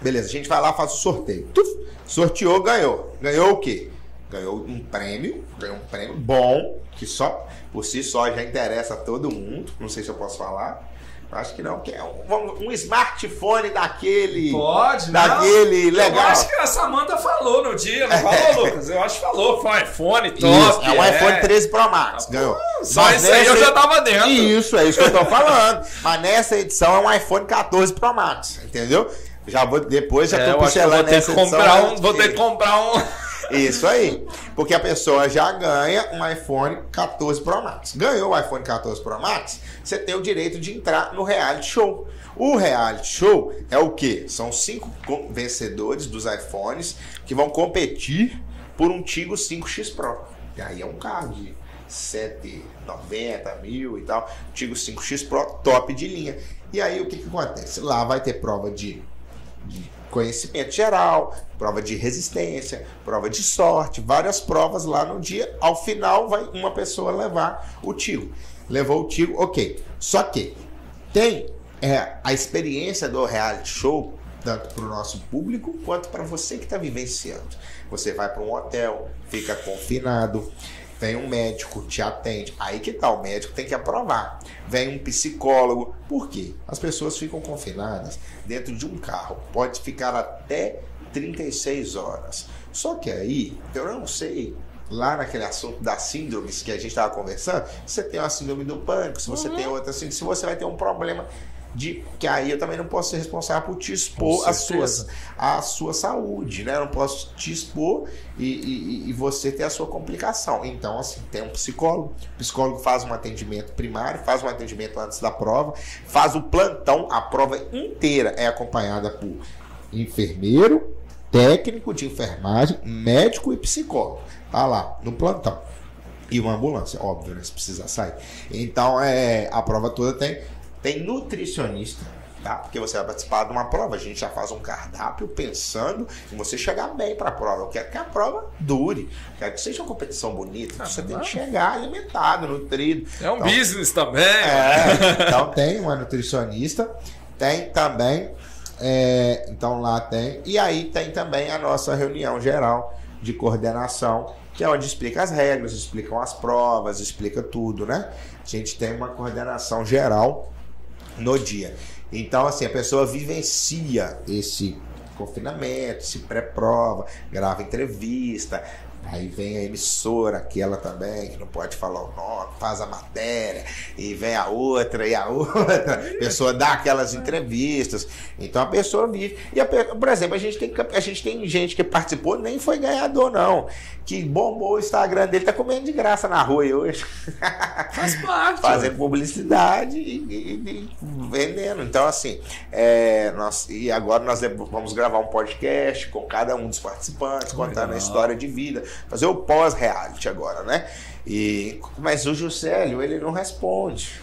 Speaker 2: Beleza, a gente vai lá, faz o sorteio. Tuf, sorteou, ganhou. Ganhou o quê? Ganhou um prêmio, ganhou um prêmio bom, que só por si só já interessa a todo mundo. Não sei se eu posso falar. Acho que não, que é um, um, smartphone daquele.
Speaker 1: Pode,
Speaker 2: Daquele
Speaker 1: não.
Speaker 2: legal.
Speaker 1: Eu acho que a Samanta falou no dia, não falou, Lucas? Eu acho que falou. Foi um iPhone top.
Speaker 2: Isso, é um é. iPhone 13 Pro Max. Ah, ganhou.
Speaker 1: Só Mas isso aí eu já tava dentro.
Speaker 2: Isso, é isso que eu tô falando. Mas nessa edição é um iPhone 14 Pro Max, entendeu? Já vou depois já
Speaker 1: é,
Speaker 2: tô pincelando
Speaker 1: vou ter que comprar um, Vou ter que comprar um.
Speaker 2: Isso aí. Porque a pessoa já ganha um iPhone 14 Pro Max. Ganhou o iPhone 14 Pro Max, você tem o direito de entrar no reality show. O reality show é o que? São cinco vencedores dos iPhones que vão competir por um Tigo 5X Pro. E aí é um carro de 190 mil e tal. Tigo 5X Pro, top de linha. E aí o que, que acontece? Lá vai ter prova de, de conhecimento geral, prova de resistência, prova de sorte, várias provas lá no dia. Ao final, vai uma pessoa levar o tiro. Levou o tiro, ok. Só que tem é, a experiência do reality show, tanto para o nosso público quanto para você que está vivenciando. Você vai para um hotel, fica confinado, Vem um médico, te atende. Aí que tal? Tá, o médico tem que aprovar. Vem um psicólogo. Por quê? As pessoas ficam confinadas dentro de um carro. Pode ficar até 36 horas. Só que aí, eu não sei lá naquele assunto das síndromes que a gente estava conversando, você tem uma síndrome do pânico, se você uhum. tem outra síndrome, se você vai ter um problema de que aí eu também não posso ser responsável por te expor a sua, a sua saúde, né? Eu não posso te expor e, e, e, você ter a sua complicação. Então, assim, tem um psicólogo, o psicólogo faz um atendimento primário, faz um atendimento antes da prova, faz o plantão, a prova inteira é acompanhada por enfermeiro, técnico de enfermagem, médico e psicólogo. Tá lá, no plantão. E uma ambulância, óbvio, né? Se precisar sair. Então, é, a prova toda tem tem nutricionista, tá? Porque você vai participar de uma prova. A gente já faz um cardápio pensando em você chegar bem para a prova. Eu quero que a prova dure. Eu quero que seja uma competição bonita. Ah, você tem que chegar alimentado, nutrido.
Speaker 1: É um então, business também.
Speaker 2: É, então tem uma nutricionista. Tem também. É, então lá tem. E aí tem também a nossa reunião geral de coordenação, que é onde explica as regras, explicam as provas, explica tudo, né? A gente tem uma coordenação geral no dia. Então, assim, a pessoa vivencia esse confinamento, esse pré-prova, grava entrevista, Aí vem a emissora, aquela também, que não pode falar o nome, faz a matéria, e vem a outra e a outra. A pessoa dá aquelas entrevistas. Então a pessoa vive. E, a, por exemplo, a gente, tem, a gente tem gente que participou, nem foi ganhador, não. Que bombou o Instagram dele, tá comendo de graça na rua hoje.
Speaker 1: Faz parte.
Speaker 2: Fazendo publicidade e, e, e, vendendo. Então, assim, é, nós, e agora nós vamos gravar um podcast com cada um dos participantes, contando a história de vida fazer o pós-reality agora, né? E, mas o Juscelio, ele não responde.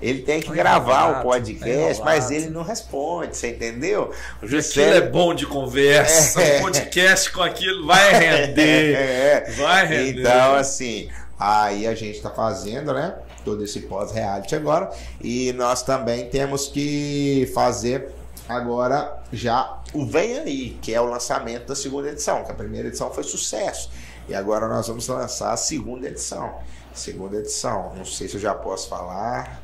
Speaker 2: Ele tem que gravar o podcast, mas ele não responde, você entendeu?
Speaker 1: O Juscelio é bom de conversa, é. o podcast com aquilo vai render. É. Vai render.
Speaker 2: Então, assim, aí a gente está fazendo, né? Todo esse pós-reality agora. E nós também temos que fazer agora já o Vem Aí, que é o lançamento da segunda edição, que a primeira edição foi sucesso. E agora nós vamos lançar a segunda edição. Segunda edição. Não sei se eu já posso falar.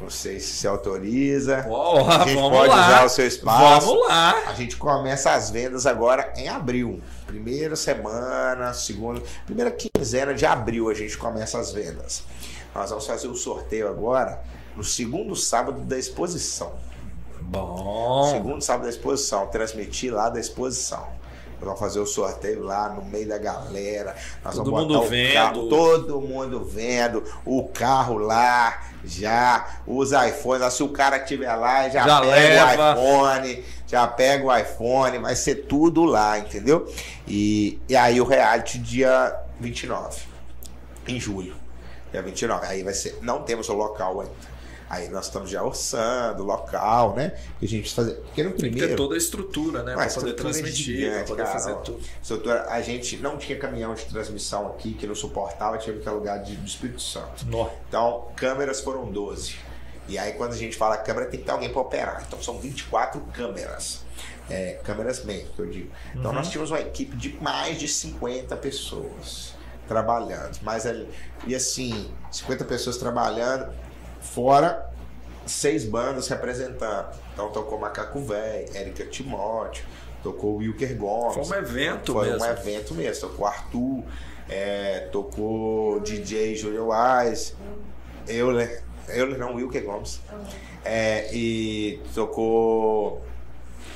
Speaker 2: Não sei se se autoriza.
Speaker 1: Uou,
Speaker 2: a gente
Speaker 1: pode
Speaker 2: lá. usar o seu espaço.
Speaker 1: Vamos lá.
Speaker 2: A gente começa as vendas agora em abril. Primeira semana, segunda. Primeira quinzena de abril a gente começa as vendas. Nós vamos fazer o sorteio agora no segundo sábado da exposição.
Speaker 1: Bom.
Speaker 2: Segundo sábado da exposição. Transmitir lá da exposição. Nós vamos fazer o sorteio lá no meio da galera. Nós
Speaker 1: Todo
Speaker 2: vamos
Speaker 1: mundo vendo.
Speaker 2: carro, todo mundo vendo, o carro lá, já, os iPhones, lá, se o cara estiver lá, já,
Speaker 1: Já
Speaker 2: pega
Speaker 1: leva.
Speaker 2: o iPhone, já pega o iPhone, vai ser tudo lá, entendeu? E, e aí o reality dia 29, em julho. Dia 29. Aí vai ser. Não temos o local ainda. Aí nós estamos já orçando o local, né? Que a gente precisa fazer. Porque no
Speaker 1: Tem que
Speaker 2: primeiro.
Speaker 1: ter toda a estrutura, né? Pra poder
Speaker 2: é
Speaker 1: transmitir,
Speaker 2: gigante,
Speaker 1: pra poder
Speaker 2: cara,
Speaker 1: fazer
Speaker 2: ó.
Speaker 1: tudo.
Speaker 2: Estrutura, a gente não tinha caminhão de transmissão aqui que não suportava, tive que alugar de, do Espírito Santo.
Speaker 1: Nó.
Speaker 2: Então, câmeras foram 12. E aí, quando a gente fala câmera, tem que ter alguém para operar. Então, são 24 câmeras. É, câmeras mesmo, que eu digo. Então, nós tínhamos uma equipe de mais de 50 pessoas trabalhando. Mas, ali- e assim, 50 pessoas trabalhando, fora seis bandas representando. Então, tocou Macaco Véi, Érica Timóteo, tocou Wilker Gomes.
Speaker 1: Foi um evento
Speaker 2: Foi
Speaker 1: mesmo.
Speaker 2: um evento mesmo. Tocou Arthur, é, tocou DJ Júlio Wise, Euler, Euler não, Wilker Gomes. É, e tocou.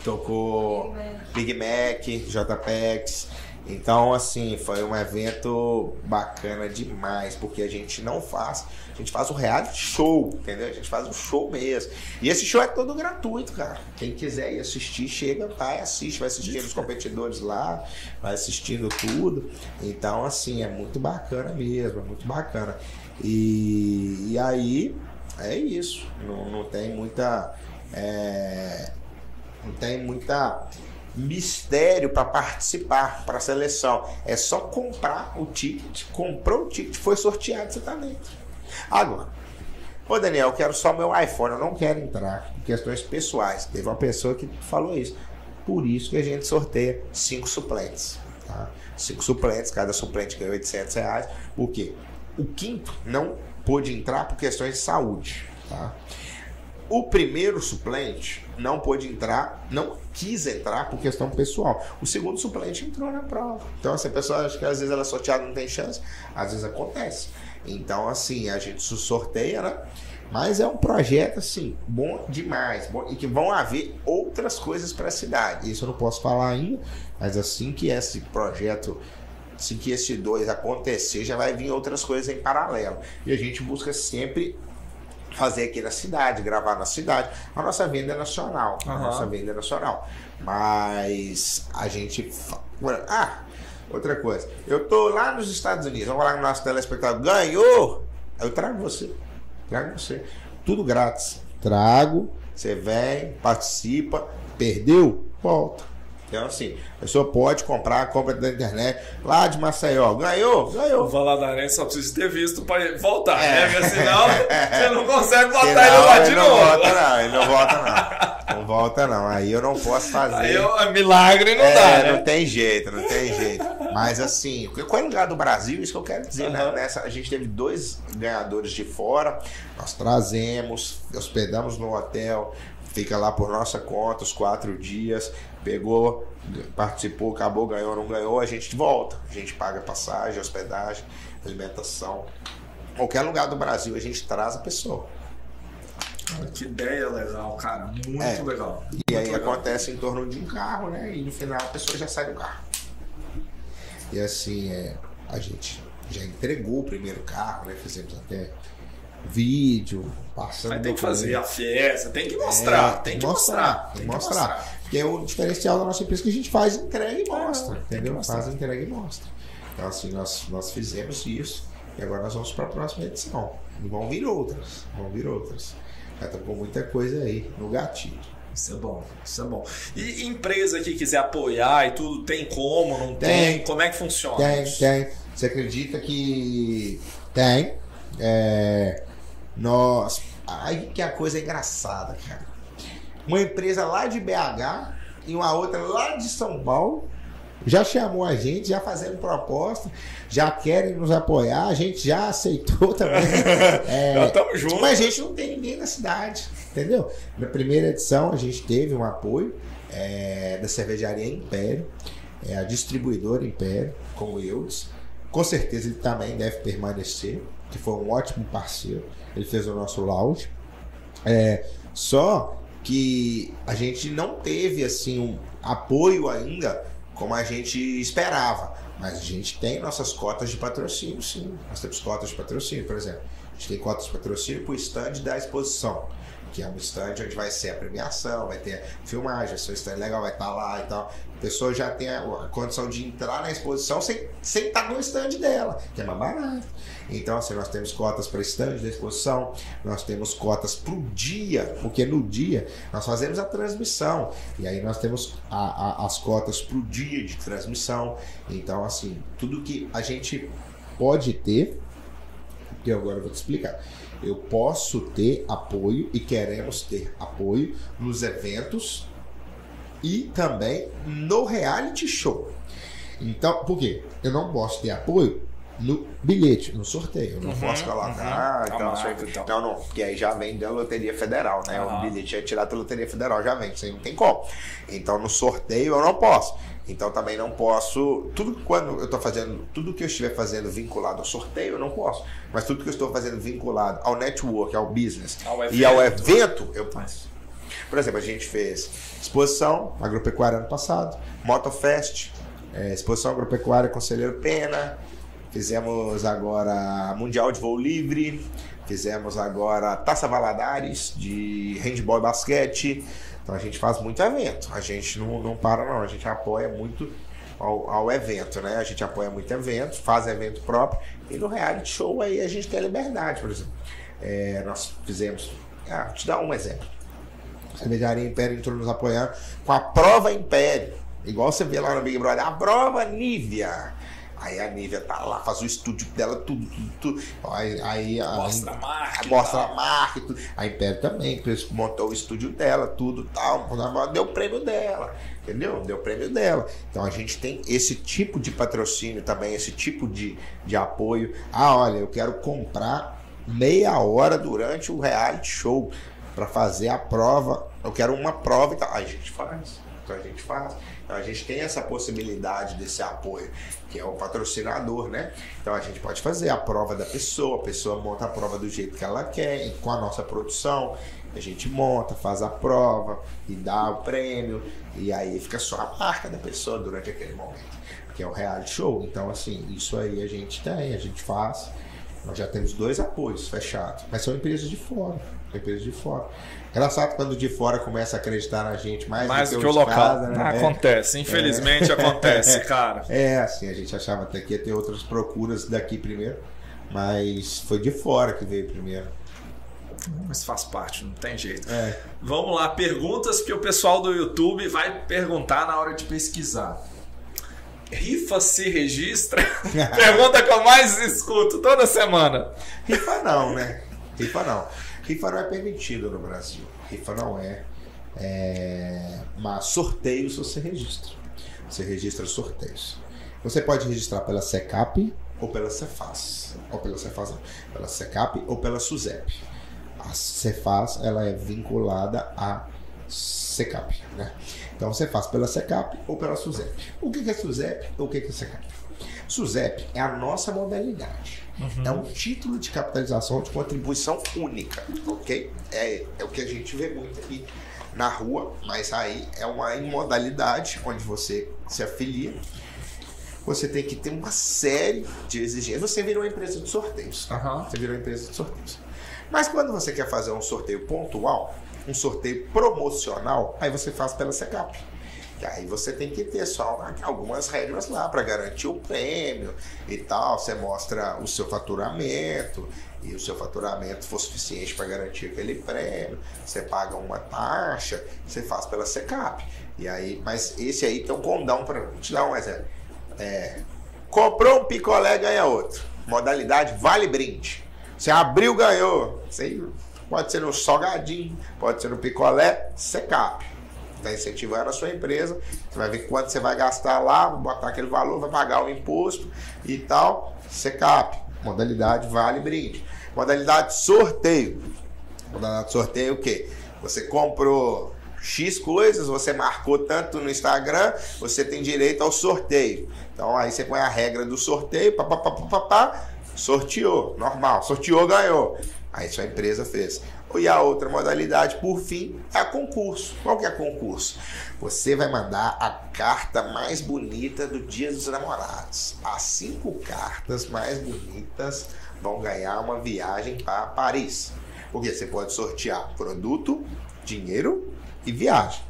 Speaker 2: Tocou Big Mac, JPEX. Então, assim, foi um evento bacana demais, porque a gente não faz, a gente faz um reality show, entendeu? A gente faz um show mesmo. E esse show é todo gratuito, cara. Quem quiser ir assistir, chega, vai, assiste, vai assistindo os competidores lá, vai assistindo tudo. Então, assim, é muito bacana mesmo, é muito bacana. E, e aí, é isso. Não, não tem muita. é, não tem muita mistério para participar, para seleção. É só comprar o ticket, comprou o ticket, foi sorteado, você tá dentro. Agora, ô Daniel, eu quero só meu iPhone, eu não quero entrar por questões pessoais. Teve uma pessoa que falou isso. Por isso que a gente sorteia cinco suplentes. Tá? Cinco suplentes, cada suplente ganha 800 reais. O quê? O quinto não pôde entrar por questões de saúde. Tá? O primeiro suplente não pôde entrar, não quis entrar por questão pessoal. O segundo suplente entrou na prova. Então, assim, a pessoa acha que às vezes ela é sorteada não tem chance, às vezes acontece. Então, assim, a gente se sorteia, né? Mas é um projeto, assim, bom demais. Bom, e que vão haver outras coisas para a cidade. Isso eu não posso falar ainda, mas assim que esse projeto assim que esse dois acontecer, já vai vir outras coisas em paralelo. E a gente busca sempre fazer aqui na cidade, gravar na cidade. A nossa venda é nacional. A nossa venda é nacional. Mas a gente. Ah, outra coisa. Eu tô lá nos Estados Unidos, vamos lá no nosso telespectador. Ganhou! Eu trago você. Trago você. Tudo grátis. Trago, você vem, participa, perdeu, volta. Então, assim, a pessoa pode comprar, compra da internet, lá de Maceió. Ganhou?
Speaker 1: O
Speaker 2: Ganhou.
Speaker 1: Valadarense só precisa ter visto pra voltar,
Speaker 2: É.
Speaker 1: né? Porque senão você não consegue botar
Speaker 2: Senão,
Speaker 1: ele lá de
Speaker 2: ele não volta, não. Ele não volta, não. Não volta, não. Aí eu não posso fazer.
Speaker 1: Aí eu- milagre não
Speaker 2: É,
Speaker 1: dá, né?
Speaker 2: não tem jeito, não tem jeito. Mas assim, qual é o lugar do Brasil? Isso que eu quero dizer, né?
Speaker 1: Aham.
Speaker 2: Nessa, a gente teve dois ganhadores de fora, nós trazemos, hospedamos no hotel, fica lá por nossa conta os quatro dias, pegou, participou, acabou, ganhou, não ganhou, a gente volta. A gente paga passagem, hospedagem, alimentação. Qualquer lugar do Brasil a gente traz a pessoa.
Speaker 1: Que ideia legal, cara. Muito
Speaker 2: É.
Speaker 1: legal.
Speaker 2: E aí
Speaker 1: Muito legal.
Speaker 2: acontece em torno de um carro, né? E no final a pessoa já sai do carro. E assim, é, a gente já entregou o primeiro carro, né? Fizemos até vídeo, passando.
Speaker 1: Aí tem que fazer a festa, tem que mostrar,
Speaker 2: É,
Speaker 1: tem que mostrar.
Speaker 2: Tem que mostrar. Porque é o diferencial da nossa empresa que a gente faz entrega e mostra.
Speaker 1: É, que
Speaker 2: entendeu?
Speaker 1: mostrar.
Speaker 2: Faz entrega e mostra. Então, assim, nós, nós fizemos isso e agora nós vamos para a próxima edição. E vão vir outras. Vão vir outras. Já estamos com muita coisa aí no gatilho.
Speaker 1: Isso é bom, isso é bom. E empresa que quiser apoiar e tudo, tem como, não tem?
Speaker 2: Tem.
Speaker 1: Como é que funciona?
Speaker 2: Tem,
Speaker 1: isso?
Speaker 2: tem. Você acredita que tem? É, nós. Aí que a coisa é engraçada, cara. Uma empresa lá de BH e uma outra lá de São Paulo já chamou a gente, já fazendo proposta, já querem nos apoiar, a gente já aceitou também. É,
Speaker 1: Já estamos juntos.
Speaker 2: mas a gente não tem ninguém na cidade, entendeu? Na primeira edição a gente teve um apoio é, da cervejaria Império, é, a distribuidora Império, com o Eudes. Com certeza ele também deve permanecer, que foi um ótimo parceiro. Ele fez o nosso lounge. É, só que a gente não teve assim um apoio ainda como a gente esperava. Mas a gente tem nossas cotas de patrocínio, sim. Nós temos cotas de patrocínio, por exemplo. A gente tem cotas de patrocínio para o stand da exposição que é um stand onde vai ser a premiação, vai ter filmagem, um stand legal, vai estar lá e tal. A pessoa já tem a, condição de entrar na exposição sem, sem estar no stand dela, que é mais barato. Então, assim, nós temos cotas para stand da exposição, nós temos cotas para o dia, porque no dia nós fazemos a transmissão, e aí nós temos a, a, as cotas para o dia de transmissão. Então, assim, tudo que a gente pode ter, que agora eu vou te explicar eu posso ter apoio e queremos ter apoio nos eventos e também no reality show. Então, por quê? Eu não posso ter apoio no bilhete, no sorteio. Eu não uhum, posso colocar. Uhum. Então, marca, então. Não, não, porque aí já vem da Loteria Federal, né? Uhum. O bilhete é tirado da Loteria Federal, já vem, isso aí não tem como. Então, no sorteio eu não posso. Então também não posso. Tudo quando eu estou fazendo, tudo que eu estiver fazendo vinculado ao sorteio, eu não posso. Mas tudo que eu estou fazendo vinculado ao network, ao business ao e ao evento, eu posso. Por exemplo, a gente fez exposição agropecuária ano passado, Motofest, é, exposição agropecuária Conselheiro Pena, fizemos agora Mundial de Voo Livre, fizemos agora Taça Valadares de handball e basquete. Então a gente faz muito evento. A gente não, não para, não. A gente apoia muito ao, ao, evento, né? A gente apoia muito evento, faz evento próprio. E no reality show aí a gente tem a liberdade, por exemplo. É, nós fizemos. Ah, vou te dar um exemplo. A Cervejaria Império entrou nos apoiando com a prova Império. Igual você vê lá no Big Brother, a prova Nívia. Aí a Nívia tá lá, faz o estúdio dela, tudo, tudo, tudo. Aí, aí
Speaker 1: mostra a, marca.
Speaker 2: Mostra a marca e tudo. A Império também, montou o estúdio dela, tudo tal. Deu o prêmio dela. Entendeu? Deu o prêmio dela. Então a gente tem esse tipo de patrocínio também, esse tipo de, de apoio. Ah, olha, eu quero comprar meia hora durante o reality show para fazer a prova. Eu quero uma prova e tal. A gente faz. Então a gente faz. Então a gente tem essa possibilidade desse apoio, que é o patrocinador, né? Então a gente pode fazer a prova da pessoa, a pessoa monta a prova do jeito que ela quer, com a nossa produção. A gente monta, faz a prova e dá o prêmio, e aí fica só a marca da pessoa durante aquele momento, que é o reality show. Então, assim, isso aí a gente tem, a gente faz. Nós já temos dois apoios fechados, mas são empresas de fora. Empresas de fora. Engraçado quando de fora começa a acreditar na gente mais,
Speaker 1: mais do que, que o local. Casa, né? Acontece, é. infelizmente é. acontece, cara.
Speaker 2: É, assim, a gente achava até que ia ter outras procuras daqui primeiro, mas foi de fora que veio primeiro.
Speaker 1: Mas faz parte, não tem jeito. É. Vamos lá, perguntas que o pessoal do YouTube vai perguntar na hora de pesquisar. Rifa se registra? Pergunta que eu mais escuto toda semana.
Speaker 2: Rifa não, né? Rifa não. Rifa não é permitido no Brasil. Rifa não é. é... Mas sorteios você registra. Você registra sorteios. Você pode registrar pela SECAP ou pela Cefaz. Ou pela Cefaz não. Pela SECAP ou pela SUSEP. A Cefaz ela é vinculada à SECAP. Né? Então você faz pela SECAP ou pela SUSEP. O que é SUSEP ou o que é SECAP? SUSEP é a nossa modalidade. Uhum. É um título de capitalização de contribuição única, ok? É, é o que a gente vê muito aqui na rua, mas aí é uma imodalidade onde você se afilia. Você tem que ter uma série de exigências. Você virou uma empresa de sorteios. Uhum. Você virou uma empresa de sorteios. Mas quando você quer fazer um sorteio pontual, um sorteio promocional, aí você faz pela SECAP. Aí você tem que ter só algumas regras lá para garantir o prêmio e tal. Você mostra o seu faturamento e o seu faturamento for suficiente para garantir aquele prêmio. Você paga uma taxa, você faz pela SECAP. E aí, mas esse aí tem um condão para te dar um exemplo. É, comprou um picolé, ganha outro. Modalidade vale brinde. Você abriu, ganhou. Você, pode ser no salgadinho, pode ser no picolé, SECAP está incentivando a sua empresa. Você vai ver quanto você vai gastar lá, botar aquele valor, vai pagar o imposto e tal. SECAP, modalidade vale brinde. Modalidade sorteio. Modalidade sorteio o quê? Você comprou X coisas, você marcou tanto no Instagram, você tem direito ao sorteio. Então aí você põe a regra do sorteio, papapá, sorteou, normal, sorteou, ganhou. Aí sua empresa fez. E a outra modalidade, por fim, é concurso. Qual que é concurso? Você vai mandar a carta mais bonita do Dia dos Namorados. As cinco cartas mais bonitas vão ganhar uma viagem para Paris. Porque você pode sortear produto, dinheiro e viagem.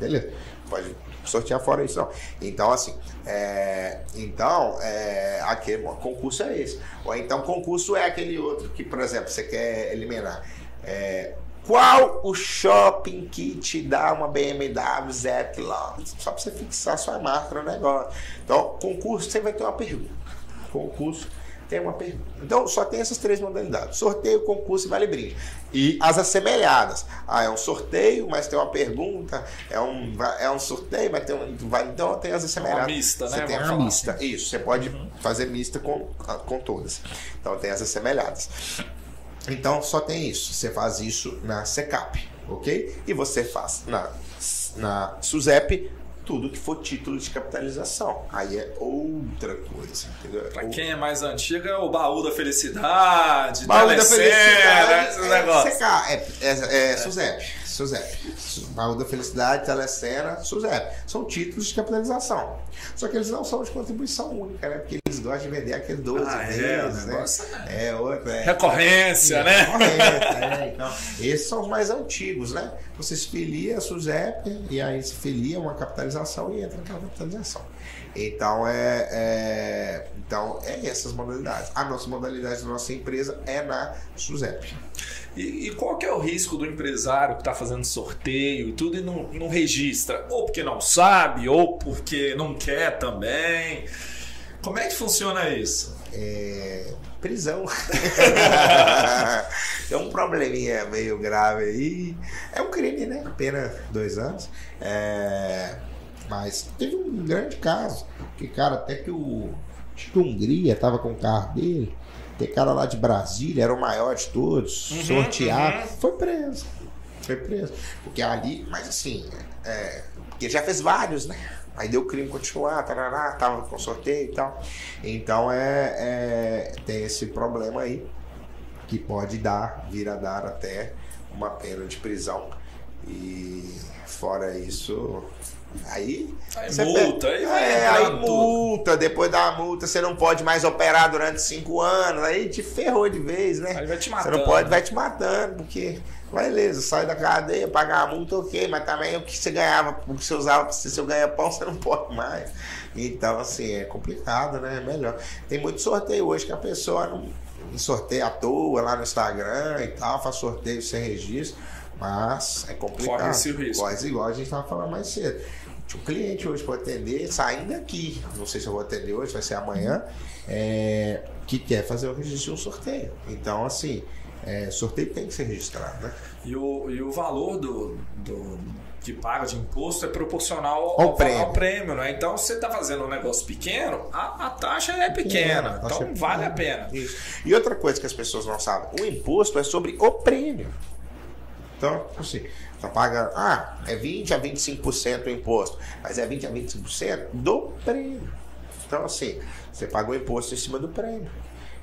Speaker 2: Beleza? Pode sortear fora isso não. Então, assim, é, então, é, aquele concurso é esse. Ou então, concurso é aquele outro que, por exemplo, você quer eliminar. É, qual o shopping que te dá uma BMW zero quilômetros? Só para você fixar sua marca no negócio. Então, concurso, você vai ter uma pergunta. Concurso tem uma pergunta. Então, só tem essas três modalidades: sorteio, concurso e vale brinde. E as assemelhadas. Ah, é um sorteio, mas tem uma pergunta. É um, é um sorteio, mas tem um. Então, tem as assemelhadas.
Speaker 1: Uma mista,
Speaker 2: você
Speaker 1: né?
Speaker 2: tem uma
Speaker 1: falar
Speaker 2: mista. Isso, você pode
Speaker 1: Uhum.
Speaker 2: fazer mista com, com todas. Então, tem as assemelhadas. Então, só tem isso. Você faz isso na SECAP, ok? E você faz na, na SUSEP tudo que for título de capitalização. Aí é outra coisa, entendeu?
Speaker 1: Pra quem é mais antigo, é o baú da felicidade,
Speaker 2: Baú da felicidade
Speaker 1: esses
Speaker 2: é,
Speaker 1: negócios.
Speaker 2: É, é, é SUSEP. SUSEP. Baú da Felicidade, Telecena, SUSEP. São títulos de capitalização. Só que eles não são de contribuição única, né? Porque eles gostam de vender aquele 12
Speaker 1: Ah,
Speaker 2: meses,
Speaker 1: é, o
Speaker 2: né?
Speaker 1: é-
Speaker 2: É outro, é.
Speaker 1: Recorrência, né?
Speaker 2: Correto, é, então, esses são os mais antigos, né? Você se filia a SUSEP e aí se filia uma capitalização e entra naquela capitalização. Então é, é- então é essas modalidades. A nossa modalidade da nossa empresa é na SUSEP.
Speaker 1: E, e qual que é o risco do empresário que está fazendo sorteio e tudo e não, não registra? Ou porque não sabe, ou porque não quer também. Como é que funciona isso?
Speaker 2: É, prisão. é um probleminha meio grave aí. É um crime, né? Pena dois anos. É, mas teve um grande caso. Que, cara, até que o. Acho que Hungria tava com o carro dele. Tem cara lá de Brasília, era o maior de todos,
Speaker 1: Uhum,
Speaker 2: sorteado.
Speaker 1: uhum.
Speaker 2: Foi preso. Foi preso. Porque ali, mas assim, é, porque ele já fez vários, né? Aí deu crime continuar, tarará, tava com sorteio e tal. Então é, é- tem esse problema aí que pode dar, vir a dar até uma pena de prisão. E fora isso, aí.
Speaker 1: Aí
Speaker 2: você
Speaker 1: multa,
Speaker 2: pega-
Speaker 1: aí vai
Speaker 2: é, aí
Speaker 1: tudo.
Speaker 2: multa, depois da multa você não pode mais operar durante cinco anos, aí te ferrou de vez, né?
Speaker 1: Aí vai te
Speaker 2: Você
Speaker 1: matando.
Speaker 2: não pode, vai te matando, porque beleza, sai da cadeia, pagar a multa, ok, mas também o que você ganhava, o que você usava, se você ganha pão, você não pode mais. Então, assim, é complicado, né? É melhor. Tem muito sorteio hoje que a pessoa não, não sorteia à toa lá no Instagram e tal, faz sorteio sem registro, mas é complicado.
Speaker 1: Corre esse risco.
Speaker 2: Corre igual a gente estava falando mais cedo. Um cliente hoje para atender, saindo daqui, não sei se eu vou atender hoje, vai ser amanhã, é, que quer fazer o registro de um sorteio. Então, assim, é, sorteio tem que ser registrado, né?
Speaker 1: E o, e o valor do, do que paga de imposto é proporcional ao,
Speaker 2: Ao
Speaker 1: ao
Speaker 2: prêmio.
Speaker 1: prêmio, né? Então, se você está fazendo um negócio pequeno, a, a taxa é pequena.
Speaker 2: a taxa
Speaker 1: então,
Speaker 2: é
Speaker 1: vale a
Speaker 2: pequena.
Speaker 1: pena.
Speaker 2: Isso. E outra coisa que as pessoas não sabem, o imposto é sobre o prêmio. Então, assim, você paga, ah, é 20 a 25% o imposto, mas é 20 a 25% do prêmio. Então, assim, você paga o imposto em cima do prêmio.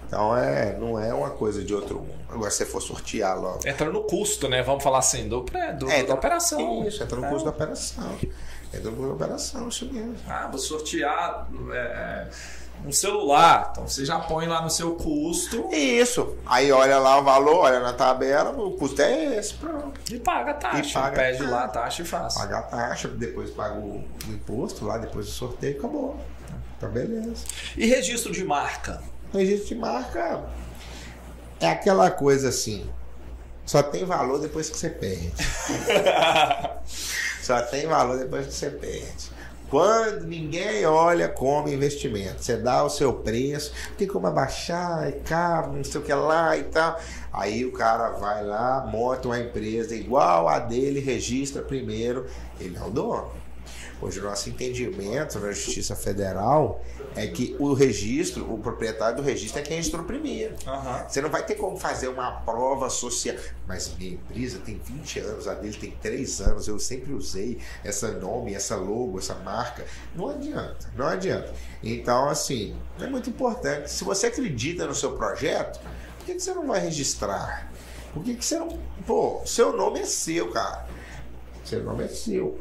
Speaker 2: Então, é, não é uma coisa de outro mundo. Agora, se você for sortear logo.
Speaker 1: Entra no custo, né? Vamos falar assim, do, do-
Speaker 2: É,
Speaker 1: da operação.
Speaker 2: Isso, entra no
Speaker 1: É.
Speaker 2: custo da operação. Entra no custo da operação, isso mesmo.
Speaker 1: Ah, vou sortear é, é, um celular. Então você já põe lá no seu custo
Speaker 2: Isso. Aí olha lá o valor, olha na tabela, o custo é esse, pronto.
Speaker 1: e paga a taxa.
Speaker 2: E paga
Speaker 1: Pede lá a taxa e faz.
Speaker 2: Paga a taxa, depois paga o, o imposto lá, depois do sorteio, acabou. Tá beleza.
Speaker 1: E registro de marca?
Speaker 2: Registro de marca é aquela coisa assim. Só tem valor depois que você perde. Só tem valor depois que você perde. Quando ninguém olha como investimento, você dá o seu preço, tem como abaixar, é caro, não sei o que lá e tal. Aí o cara vai lá, monta uma empresa igual a dele, registra primeiro, ele é o dono. Hoje o nosso entendimento na Justiça Federal é que o registro, o proprietário do registro é quem registrou primeiro.
Speaker 1: Aham.
Speaker 2: Você não vai ter como fazer uma prova social. Mas minha empresa tem 20 anos, a dele tem 3 anos, eu sempre usei essa nome, essa logo, essa marca. Não adianta, não adianta. Então, assim, é muito importante. Se você acredita no seu projeto, por que que você não vai registrar? Por que, que você não. Pô, seu nome é seu, cara. Seu nome é seu.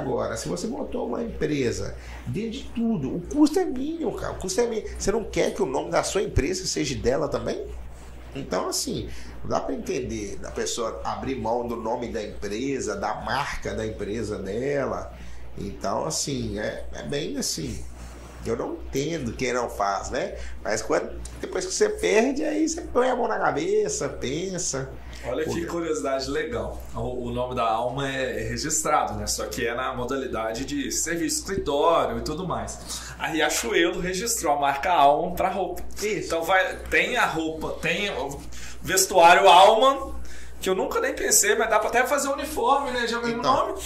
Speaker 2: Agora, se você montou uma empresa dentro de tudo, o custo é mínimo, cara. O custo é mínimo. Você não quer que o nome da sua empresa seja dela também? Então, assim, não dá para entender da pessoa abrir mão do nome da empresa, da marca da empresa dela. Então, assim, é, é bem assim. Eu não entendo quem não faz, né? Mas quando, depois que você perde, aí você põe a mão na cabeça, pensa.
Speaker 1: Olha que curiosidade legal. O, o nome da alma é, é, registrado, né? Só que é na modalidade de serviço escritório e tudo mais. A Riachuelo registrou a marca Alma para roupa. Isso. Então vai, tem a roupa, tem o vestuário Alma que eu nunca nem pensei, mas dá pra até fazer um uniforme, né? Já é o mesmo então, nome.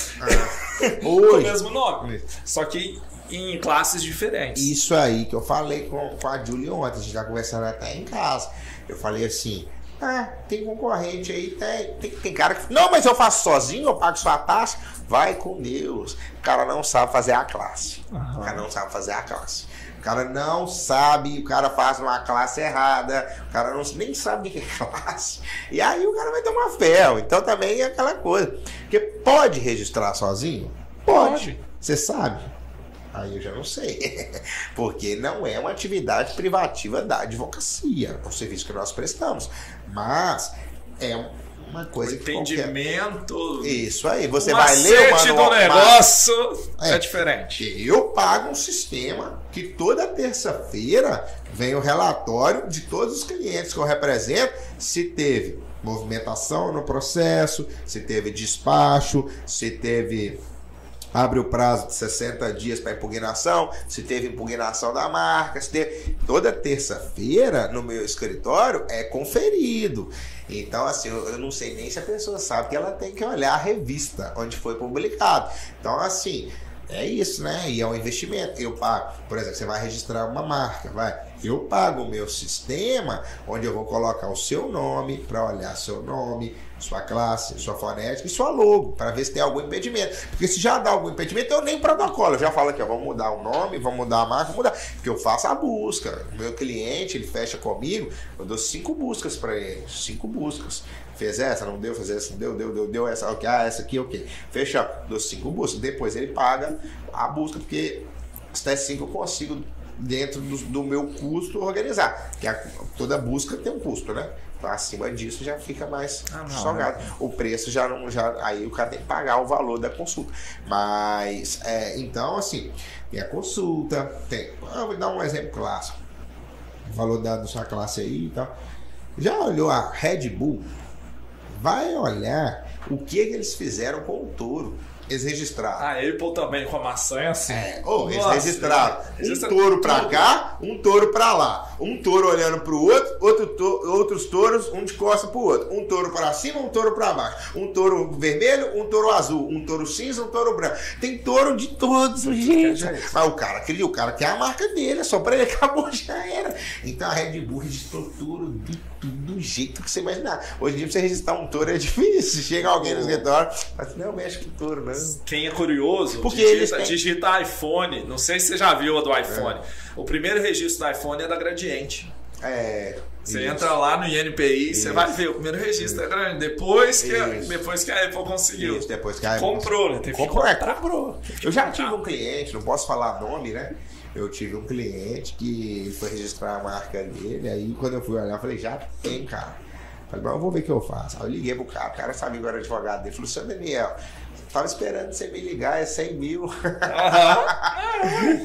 Speaker 1: É. o mesmo nome. Só que em classes diferentes.
Speaker 2: Isso aí que eu falei com, com a Julie ontem, a gente já conversando até em casa. Eu falei assim, ah, tem concorrente aí, tem, tem, tem, cara que. Não, mas eu faço sozinho, eu pago sua taxa. Vai com Deus. O cara não sabe fazer a classe. Uhum. O cara não sabe fazer a classe. O cara não sabe, o cara faz uma classe errada, o cara não, nem sabe o que é classe. E aí o cara vai tomar ferro. Então também é aquela coisa. Porque pode registrar sozinho? Pode. Você sabe? Aí eu já não sei. Porque não é uma atividade privativa da advocacia, é um serviço que nós prestamos. Mas é uma coisa o
Speaker 1: que entendimento.
Speaker 2: Qualquer... Isso aí, você vai ler o
Speaker 1: manual, do negócio é, é diferente.
Speaker 2: Eu pago um sistema que toda terça-feira vem o relatório de todos os clientes que eu represento, se teve movimentação no processo, se teve despacho, se teve abre o prazo de 60 dias para impugnação, se teve impugnação da marca, se teve. Toda terça-feira no meu escritório é conferido. Então, assim, eu, não sei nem se a pessoa sabe que ela tem que olhar a revista onde foi publicado. Então, assim, é isso, né? E é um investimento. Eu pago, por exemplo, você vai registrar uma marca, vai. Eu pago o meu sistema, onde eu vou colocar o seu nome para olhar seu nome, sua classe, sua fonética e sua logo, para ver se tem algum impedimento. Porque se já dá algum impedimento, eu nem protocolo. Eu já falo aqui, ó, vamos mudar o nome, vamos mudar a marca, mudar. Porque eu faço a busca. O meu cliente, ele fecha comigo, eu dou cinco buscas para ele. Cinco buscas. Fez essa, não deu, fez essa, não deu, deu, deu, deu essa, ok, ah, essa aqui, ok. Fecha, dou cinco buscas. Depois ele paga a busca, porque até cinco eu consigo dentro do, do, meu custo organizar. Que a, toda busca tem um custo, né? Então, acima disso já fica mais ah, não, salgado. Né? O preço já não. Já, aí o cara tem que pagar o valor da consulta. Mas, é, então, assim, tem a consulta, tem. Ah, vou dar um exemplo clássico. O valor da, da sua classe aí e tal. Já olhou a Red Bull? Vai olhar o que, que eles fizeram com o touro. Eles registraram.
Speaker 1: A Apple também com a maçã é assim.
Speaker 2: É, oh, eles registraram um touro pra cá, um touro pra lá. Um touro olhando pro outro, outro to outros touros, um de costa pro outro. Um touro para cima, um touro pra baixo. Um touro vermelho, um touro azul. Um touro cinza, um touro branco. Tem touro de todos os jeitos. Mas o cara queria, o cara quer a marca dele, é só pra ele acabou, já era. Então a Red Bull registrou touro de do jeito que você imaginar. Hoje em dia, pra você registrar um touro é difícil. Chega alguém no escritório, mas não mexe com touro, não.
Speaker 1: Quem é curioso, Porque digita, têm... digita iPhone. Não sei se você já viu a do iPhone. É. O primeiro registro do iPhone é da Gradiente.
Speaker 2: É.
Speaker 1: Você isso. entra lá no INPI, isso. você vai ver, o primeiro registro é grande. Depois que, a, depois que a Apple conseguiu.
Speaker 2: Isso, depois que a
Speaker 1: Apple comprou, né?
Speaker 2: Teve comprou, é, comprou. Eu já tive um cliente, não posso falar nome, né? Eu tive um cliente que foi registrar a marca dele, aí quando eu fui olhar, eu falei, já tem, cara. Falei, mas eu vou ver o que eu faço. Aí eu liguei pro cara, o cara sabia que eu era advogado dele. Falou, seu Daniel, tava esperando você me ligar, é 100 mil.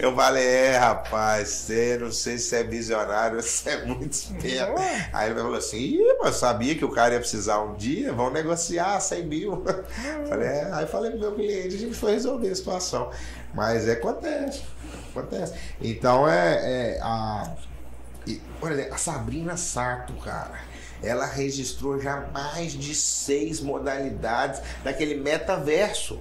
Speaker 2: Eu falei, é, rapaz, você não sei se é visionário, você é muito esperto. Aí ele falou assim, Ih, mas sabia que o cara ia precisar um dia, vamos negociar 100 mil. Falei, é. Aí falei pro meu cliente, a gente foi resolver a situação. Mas é, acontece, acontece. Então é, é a... por exemplo, a Sabrina Sato, cara ela registrou já mais de seis modalidades daquele metaverso.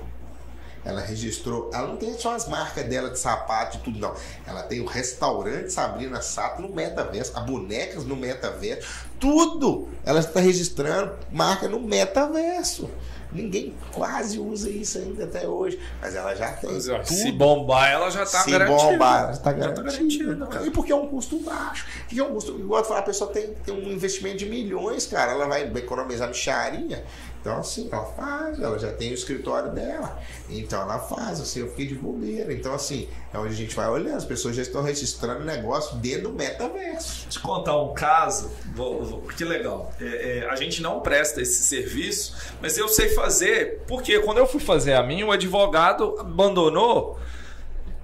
Speaker 2: Ela registrou, ela não tem só as marcas dela de sapato e tudo, não. Ela tem o restaurante Sabrina Sato no metaverso, a bonecas no metaverso, tudo. Ela está registrando marca no metaverso. Ninguém quase usa isso ainda até hoje. Mas ela já tem.
Speaker 1: É, se bombar, ela já está
Speaker 2: garantida. Se bombar, ela está garantida. Tá garantida e porque é um custo baixo. que é um custo? Igual eu falar, a pessoa tem, tem um investimento de milhões, cara, ela vai economizar micharia. Então, assim, ela faz, ela já tem o escritório dela. Então, ela faz, assim, eu fiquei de bobeira. Então, assim, é onde a gente vai olhando, as pessoas já estão registrando negócio dentro do metaverso.
Speaker 1: Te contar um caso, vou, vou, que legal. É, é, a gente não presta esse serviço, mas eu sei fazer, porque quando eu fui fazer a minha, o advogado abandonou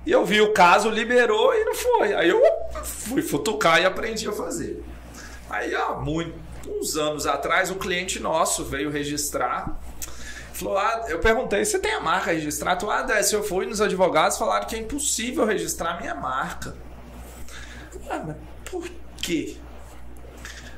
Speaker 1: e eu vi o caso, liberou e não foi. Aí eu fui futucar e aprendi a fazer. Aí há muito, uns anos atrás, um cliente nosso veio registrar. Falou, ah, eu perguntei, você tem a marca registrada? Ah, se eu fui nos advogados, falaram que é impossível registrar a minha marca. Ah, mas por quê?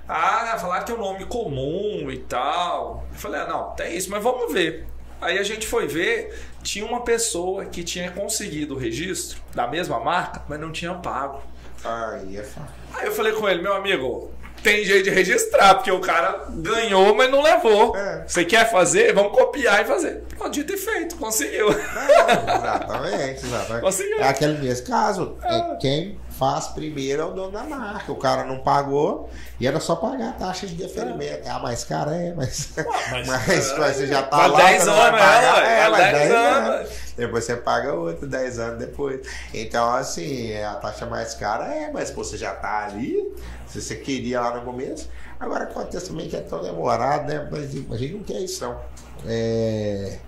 Speaker 1: Ah, falaram que é um nome comum e tal. Eu falei, ah, não, tem isso, mas vamos ver. Aí a gente foi ver, tinha uma pessoa que tinha conseguido o registro da mesma marca, mas não tinha pago.
Speaker 2: Aí é fácil.
Speaker 1: Aí eu falei com ele, meu amigo, tem jeito de registrar, porque o cara ganhou, mas não levou. É. Você quer fazer? Vamos copiar e fazer. Podia ter feito, conseguiu.
Speaker 2: exatamente, exatamente. Conseguiu. É aquele mesmo caso. É. é quem faz primeiro é o dono da marca. O cara não pagou e era só pagar a taxa de deferimento. É. Ah, mais cara é, mas. Ué, mas, mas é, você já tá lá.
Speaker 1: 10 anos, pagar, é, é, 10, 10 anos.
Speaker 2: anos. Depois você paga outro 10 anos depois. Então, assim, a taxa mais cara é, mas pô, você já tá ali. Se você queria lá no começo. Agora acontece também que é tão demorado, né? Mas a gente não quer isso, não. É...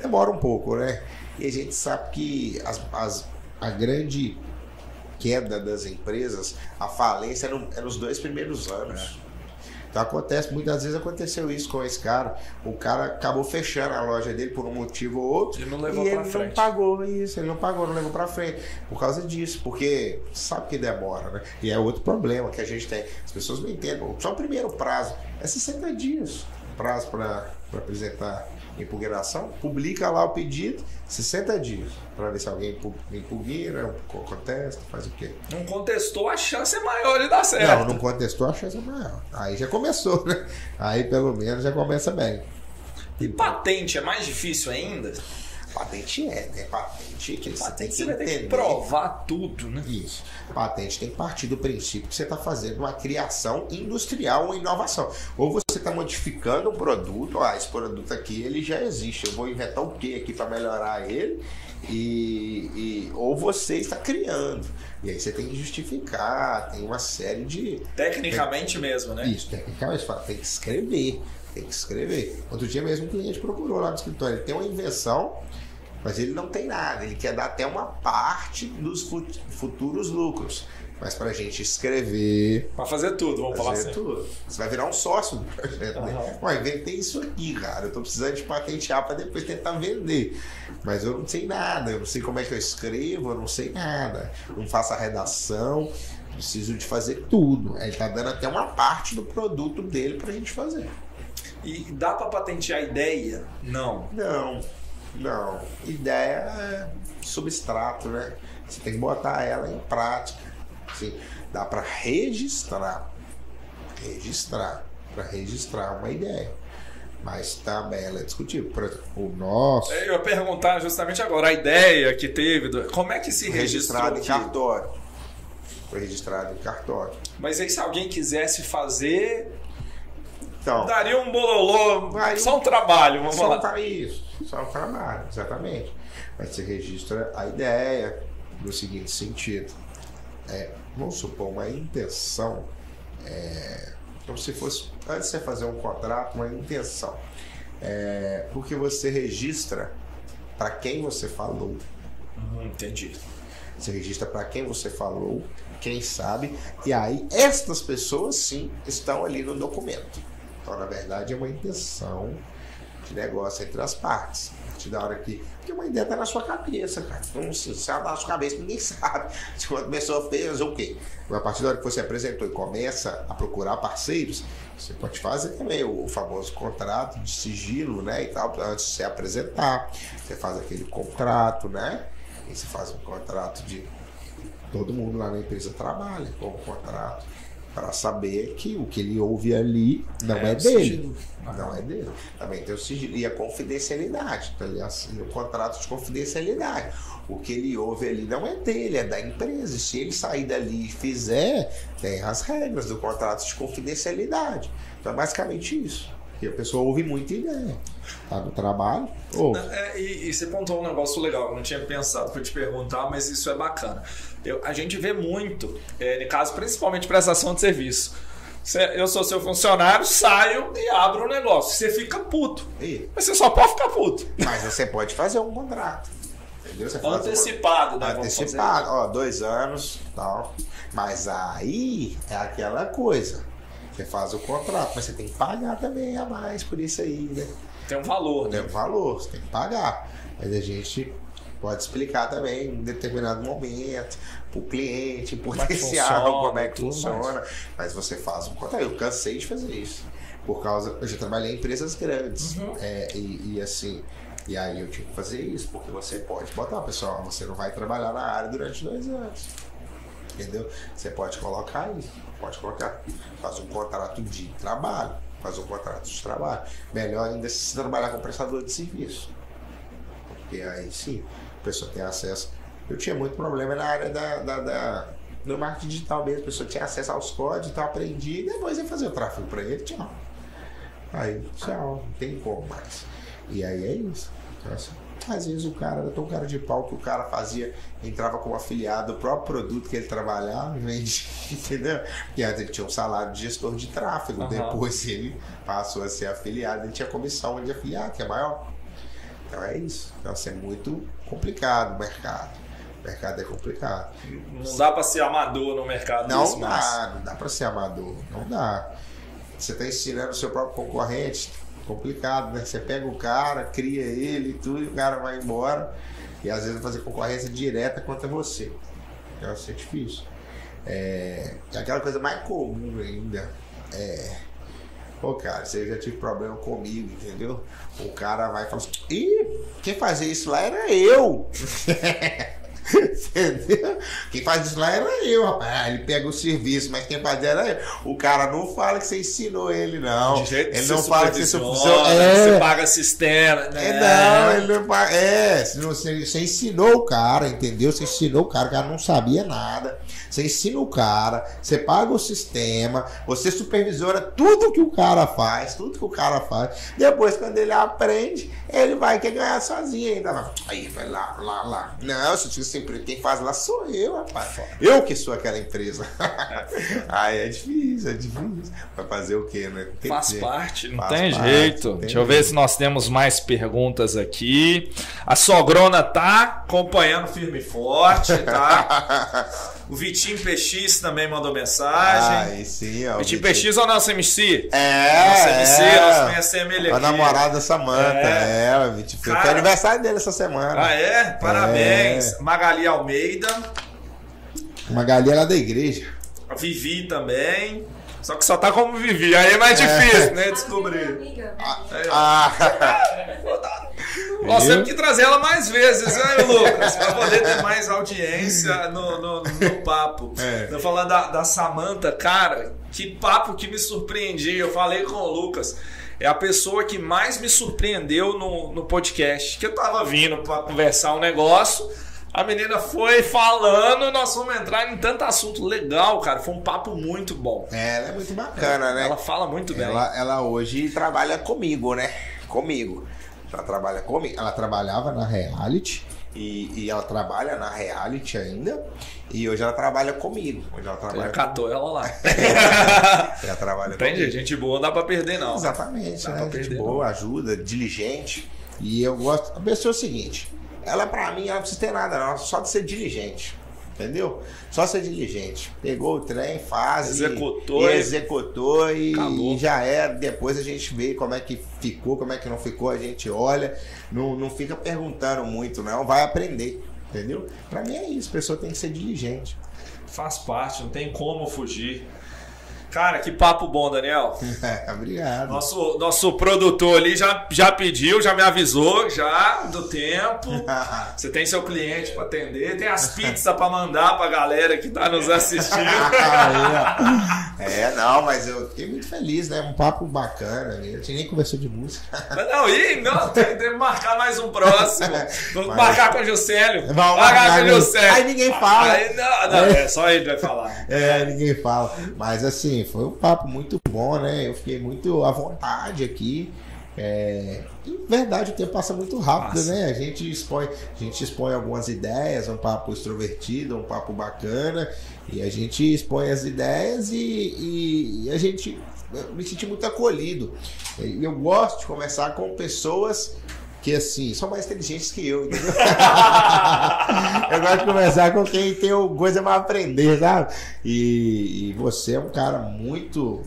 Speaker 2: Demora um pouco, né? E a gente sabe que as, as, a grande queda das empresas, a falência é, é nos dois primeiros anos. É. Então acontece, muitas vezes aconteceu isso com esse cara. O cara acabou fechando a loja dele por um motivo ou outro.
Speaker 1: Ele não levou
Speaker 2: e ele
Speaker 1: frente.
Speaker 2: não pagou isso, ele não pagou, não levou pra frente. Por causa disso, porque sabe que demora, né? E é outro problema que a gente tem. As pessoas não entendem. Só o primeiro prazo é 60 dias prazo para apresentar impugnação, publica lá o pedido, 60 dias, para ver se alguém impugna, contesta, faz o quê?
Speaker 1: Não contestou, a chance é maior de dar certo.
Speaker 2: Não, não contestou, a chance é maior. Aí já começou, né? Aí pelo menos já começa bem.
Speaker 1: E patente é mais difícil ainda?
Speaker 2: Patente é, né? Patente que
Speaker 1: você tem que você que provar tudo, né?
Speaker 2: Isso. Patente tem que partir do princípio que você está fazendo uma criação industrial, uma inovação. Ou você está modificando um produto, ah, esse produto aqui ele já existe, eu vou inventar o que aqui para melhorar ele, e, e, ou você está criando. E aí você tem que justificar, tem uma série de.
Speaker 1: Tecnicamente
Speaker 2: tem,
Speaker 1: mesmo, né?
Speaker 2: Isso, tecnicamente, tem que escrever. Tem que escrever. Outro dia mesmo um cliente procurou lá no escritório. Ele tem uma invenção mas ele não tem nada, ele quer dar até uma parte dos futuros lucros. Mas para a gente escrever.
Speaker 1: Para fazer tudo, vamos falar
Speaker 2: assim. tudo. Você vai virar um sócio do projeto. Uhum. Né? Ué, inventei isso aqui, cara. Eu tô precisando de patentear para depois tentar vender. Mas eu não sei nada, eu não sei como é que eu escrevo, eu não sei nada. Não faço a redação, preciso de fazer tudo. Ele tá dando até uma parte do produto dele para a gente fazer.
Speaker 1: E dá para patentear a ideia? Não.
Speaker 2: Não. Não, ideia é substrato, né? Você tem que botar ela em prática. Assim, dá para registrar, registrar, para registrar uma ideia. Mas também ela é discutível. Por exemplo, o nosso.
Speaker 1: Eu ia perguntar justamente agora a ideia que teve, do... como é que se
Speaker 2: registrado em cartório. Foi registrado em cartório.
Speaker 1: Mas aí se alguém quisesse fazer então, Daria um bololô, só um trabalho, vamos
Speaker 2: só
Speaker 1: falar.
Speaker 2: Isso, só um trabalho, exatamente. Mas você registra a ideia no seguinte sentido. É, vamos supor, uma intenção, é, como se fosse, antes de você fazer um contrato, uma intenção. É, porque você registra para quem você falou.
Speaker 1: Uhum, entendi.
Speaker 2: Você registra para quem você falou, quem sabe, e aí estas pessoas sim estão ali no documento. Então, na verdade, é uma intenção de negócio entre as partes. A partir da hora que. Porque uma ideia está na sua cabeça, cara. Então, se está na sua cabeça, ninguém sabe. Se uma pessoa fez o quê? A partir da hora que você apresentou e começa a procurar parceiros, você pode fazer também o famoso contrato de sigilo, né? E tal, antes de você apresentar. Você faz aquele contrato, né? E você faz um contrato de. Todo mundo lá na empresa trabalha com o contrato para saber que o que ele ouve ali não é,
Speaker 1: É,
Speaker 2: dele.
Speaker 1: sigilo.
Speaker 2: Não é dele. Também tem o sigilo e a confidencialidade. Então, ele assina o contrato de confidencialidade. O que ele ouve ali não é dele, é da empresa. Se ele sair dali e fizer, tem as regras do contrato de confidencialidade. Então é basicamente isso. Porque a pessoa ouve muita ideia. Tá no trabalho, ouve.
Speaker 1: É, e, e você pontuou um negócio legal, que eu não tinha pensado para te perguntar, mas isso é bacana. Eu- a gente vê muito, é, no caso, principalmente prestação de serviço. Cê- eu sou seu funcionário, saio e abro o negócio. Você fica puto.
Speaker 2: E-
Speaker 1: Mas você só pode ficar puto.
Speaker 2: mas você pode fazer um contrato. Entendeu? Você um
Speaker 1: Antecipado, né?
Speaker 2: Antecipado, ó, dois anos tal. Mas aí é aquela coisa. Você faz o contrato, mas você tem que pagar também a mais por isso aí, né?
Speaker 1: Tem um valor,
Speaker 2: Tem
Speaker 1: né?
Speaker 2: um valor, você tem que pagar. Mas a gente pode explicar também em determinado momento para o cliente,
Speaker 1: é
Speaker 2: potencial,
Speaker 1: funciona,
Speaker 2: como é que funciona. Mas você faz um contrato. Eu cansei de fazer isso. Por causa. Eu já trabalhei em empresas grandes.
Speaker 1: Uhum.
Speaker 2: É, e, e assim. E aí eu tive que fazer isso, porque você pode botar, pessoal, você não vai trabalhar na área durante dois anos. Entendeu? Você pode colocar isso, pode colocar. Faz um contrato de trabalho, faz um contrato de trabalho. Melhor ainda se trabalhar com prestador de serviço. Porque aí sim, a pessoa tem acesso. Eu tinha muito problema na área da, da, da- do marketing digital mesmo. A pessoa tinha acesso aos códigos, então aprendi e depois ia fazer o tráfego para ele, tchau. Aí, tchau, não tem como mais. E aí é isso. Então, assim, às vezes o cara era tão cara de pau que o cara fazia, entrava como afiliado do próprio produto que ele trabalhava, vendia, entendeu? Porque antes ele tinha um salário de gestor de tráfego,
Speaker 1: Aham.
Speaker 2: depois ele passou a ser afiliado, ele tinha comissão de afiliado, que é maior. Então é isso. Então assim, é muito complicado o mercado. O mercado é complicado.
Speaker 1: Não dá pra ser amador no mercado
Speaker 2: Não dá, não dá pra ser amador, não dá. Você tá ensinando o seu próprio concorrente, complicado, né? Você pega o cara, cria ele e tudo, e o cara vai embora. E às vezes fazer concorrência direta contra você. Então vai ser difícil. É, aquela coisa mais comum ainda é. Pô, cara, você já tive problema comigo, entendeu? O cara vai e fala assim: Ih, quem fazia isso lá era eu. Entendeu? Quem faz isso lá era eu, rapaz. Ah, ele pega o serviço, mas quem fazia era eu. O cara não fala que você ensinou ele, não.
Speaker 1: De jeito que
Speaker 2: Ele não fala que você supervisionou.
Speaker 1: que
Speaker 2: É,
Speaker 1: Você paga sistema, né?
Speaker 2: é, não, ele não fala. É, você, você ensinou o cara, entendeu? Você ensinou o cara, o cara não sabia nada. Você ensina o cara, você paga o sistema, você supervisiona tudo que o cara faz, tudo que o cara faz. Depois, quando ele aprende, ele vai querer ganhar sozinho ainda. Aí, vai lá, lá, lá. Não, se você sempre quem faz lá sou eu, rapaz. Eu que sou aquela empresa. Aí é difícil, é difícil. Vai fazer o quê, né? Tem
Speaker 1: Faz parte, não
Speaker 2: Faz
Speaker 1: tem
Speaker 2: parte,
Speaker 1: jeito.
Speaker 2: tem
Speaker 1: Deixa eu ver se nós temos mais perguntas aqui. A Sogrona tá acompanhando firme e forte, tá? o Vitinho PX também mandou mensagem.
Speaker 2: Aí sim, ó.
Speaker 1: Vitinho
Speaker 2: Vitinho.
Speaker 1: PX ou nosso MC?
Speaker 2: É,
Speaker 1: Nosso MC,
Speaker 2: é.
Speaker 1: nós conhecemos ele
Speaker 2: A
Speaker 1: aqui.
Speaker 2: namorada da Samanta,
Speaker 1: É.
Speaker 2: é, o Vitinho. Foi
Speaker 1: Cara-
Speaker 2: aniversário dele essa semana.
Speaker 1: Ah, é? Parabéns.
Speaker 2: É.
Speaker 1: Magali Almeida,
Speaker 2: Uma galinha lá da igreja.
Speaker 1: a Vivi também. Só que só tá como Vivi, aí é mais difícil, né? Descobrir. Ó.
Speaker 2: Ah,
Speaker 1: Nós temos que trazer ela mais vezes, né, Lucas? Pra poder ter mais audiência no, no, no papo.
Speaker 2: É.
Speaker 1: Eu falando da, da Samanta, cara, que papo que me surpreendia. Eu falei com o Lucas. É a pessoa que mais me surpreendeu no, no podcast. Que eu tava vindo pra conversar um negócio. A menina foi falando, nós fomos entrar em tanto assunto legal, cara. Foi um papo muito bom.
Speaker 2: É, ela é muito bacana, né?
Speaker 1: Ela fala muito bem.
Speaker 2: Ela, ela hoje trabalha comigo, né? Comigo. Ela trabalha comigo. Ela trabalhava na reality. E, e ela trabalha na reality ainda. E hoje ela trabalha comigo. Hoje ela
Speaker 1: Já
Speaker 2: trabalha
Speaker 1: catou ela lá.
Speaker 2: Ela trabalha
Speaker 1: Entende?
Speaker 2: comigo.
Speaker 1: Gente boa, não dá pra perder, não.
Speaker 2: Exatamente,
Speaker 1: Dá
Speaker 2: né?
Speaker 1: pra
Speaker 2: Gente
Speaker 1: perder,
Speaker 2: boa, ajuda, diligente. E eu gosto. A pessoa é o seguinte: ela, pra mim, ela não precisa ter nada, não, só de ser diligente. Entendeu? Só ser diligente. Pegou o trem, faz.
Speaker 1: Executou
Speaker 2: E,
Speaker 1: e-
Speaker 2: executou e, e já era. Depois a gente vê como é que ficou, como é que não ficou, a gente olha. Não, não fica perguntando muito, não. Vai aprender. Entendeu? Pra mim é isso. A pessoa tem que ser diligente.
Speaker 1: Faz parte, não tem como fugir. Cara, que papo bom, Daniel.
Speaker 2: Obrigado.
Speaker 1: Nosso, nosso produtor ali já, já pediu, já me avisou já do tempo. Você tem seu cliente para atender, tem as pizzas para mandar pra galera que tá nos assistindo. Você
Speaker 2: não, mas eu fiquei muito feliz, né? Um papo bacana. A gente nem conversou de música.
Speaker 1: Mas não, e não, tem, que marcar mais um próximo. Vamos
Speaker 2: Mas-
Speaker 1: marcar com o Juscelio.
Speaker 2: Vamos
Speaker 1: marcar
Speaker 2: marcar
Speaker 1: com o. Juscelio.
Speaker 2: Aí ninguém fala.
Speaker 1: Aí, não, não, é só ele vai falar.
Speaker 2: É, ninguém fala. Mas assim, foi um papo muito bom, né? Eu fiquei muito à vontade aqui. É, em verdade, o tempo passa muito rápido, né? A gente expõe, a gente expõe algumas ideias, um papo extrovertido, um papo bacana, e a gente expõe as ideias e, e- e a gente eu me senti muito acolhido. Eu gosto de conversar com pessoas que assim são mais inteligentes que eu. entendeu? eu gosto de conversar com quem tem coisa pra aprender, sabe? E, e você é um cara muito.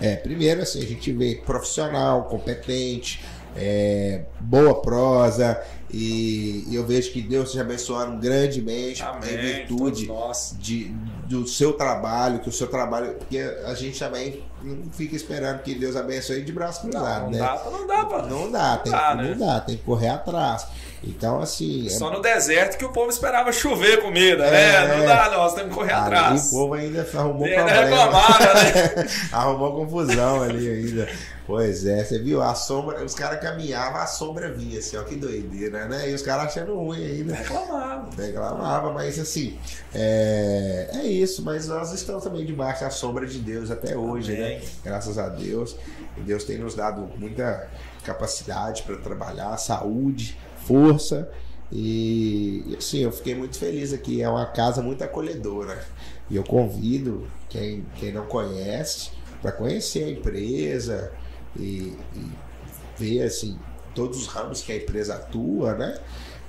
Speaker 2: É, primeiro, assim, a gente vê profissional, competente, é, boa prosa, e, e eu vejo que Deus te abençoando grandemente em
Speaker 1: Amém.
Speaker 2: virtude
Speaker 1: todos nós.
Speaker 2: de, do seu trabalho, que o seu trabalho. Porque a gente também não fica esperando que Deus abençoe de braço
Speaker 1: Não,
Speaker 2: cruzado,
Speaker 1: não
Speaker 2: né?
Speaker 1: dá, não dá pra.
Speaker 2: Não dá, tem,
Speaker 1: dá, né?
Speaker 2: não dá, tem que correr atrás. Então, assim. é-
Speaker 1: Só no deserto que o povo esperava chover comida,
Speaker 2: É,
Speaker 1: né? Não
Speaker 2: é.
Speaker 1: dá, nós temos que correr
Speaker 2: Aí
Speaker 1: atrás.
Speaker 2: o povo ainda arrumou
Speaker 1: ainda
Speaker 2: problema.
Speaker 1: reclamava, né?
Speaker 2: arrumou confusão ali ainda. Pois é, você viu? A sombra, os caras caminhavam, a sombra vinha, assim, ó, que doideira, né? E os caras achando ruim ainda.
Speaker 1: Reclamava.
Speaker 2: Reclamava, mas assim, é, é isso, mas nós estamos também debaixo da sombra de Deus até hoje,
Speaker 1: Amém.
Speaker 2: né? Graças a Deus. Deus tem nos dado muita capacidade para trabalhar, saúde, força. E assim, eu fiquei muito feliz aqui. É uma casa muito acolhedora. E eu convido quem, quem não conhece para conhecer a empresa e, e ver assim todos os ramos que a empresa atua, né?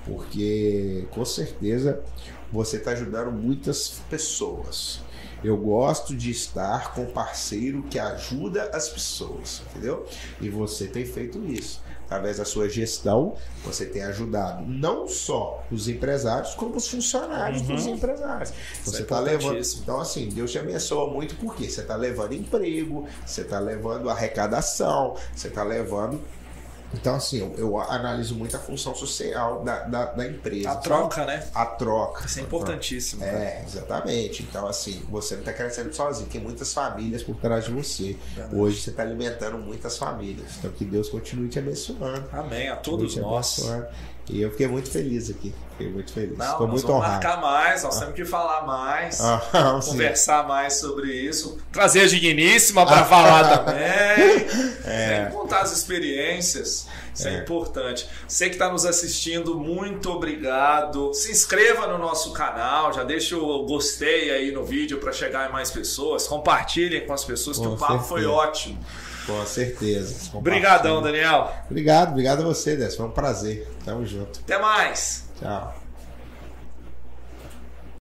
Speaker 2: Porque com certeza você está ajudando muitas pessoas. Eu gosto de estar com parceiro que ajuda as pessoas, entendeu? E você tem feito isso. Através da sua gestão, você tem ajudado não só os empresários, como os funcionários
Speaker 1: Uhum.
Speaker 2: dos empresários.
Speaker 1: Isso
Speaker 2: Você
Speaker 1: é
Speaker 2: está levando. Então, assim, Deus te abençoa muito porque você está levando emprego, você está levando arrecadação, você está levando. Então, assim, eu, eu analiso muito a função social da, da, da empresa.
Speaker 1: A troca, né?
Speaker 2: A troca.
Speaker 1: Isso é importantíssimo.
Speaker 2: É, exatamente. Então, assim, você não está crescendo sozinho, tem muitas famílias por trás de você.
Speaker 1: Verdade.
Speaker 2: Hoje você está alimentando muitas famílias. Então, que Deus continue te abençoando.
Speaker 1: Amém. A todos nós.
Speaker 2: abençoando. E eu fiquei muito feliz aqui. Fiquei muito feliz.
Speaker 1: Não,
Speaker 2: Estou muito
Speaker 1: vamos
Speaker 2: honrado.
Speaker 1: marcar mais, nós temos que falar mais.
Speaker 2: Ah, sim.
Speaker 1: conversar mais sobre isso. Trazer a digníssima para falar também.
Speaker 2: É.
Speaker 1: É. Contar as experiências. Isso é,
Speaker 2: É.
Speaker 1: importante. Você que está nos assistindo, muito obrigado. Se inscreva no nosso canal, já deixa o gostei aí no vídeo para chegar em mais pessoas. Compartilhem com as pessoas que
Speaker 2: Com
Speaker 1: o papo
Speaker 2: certeza.
Speaker 1: foi ótimo.
Speaker 2: Com certeza.
Speaker 1: Obrigadão. Daniel.
Speaker 2: Obrigado, obrigado a você, Décio. Foi um prazer. Tamo junto.
Speaker 1: Até mais.
Speaker 2: Tchau.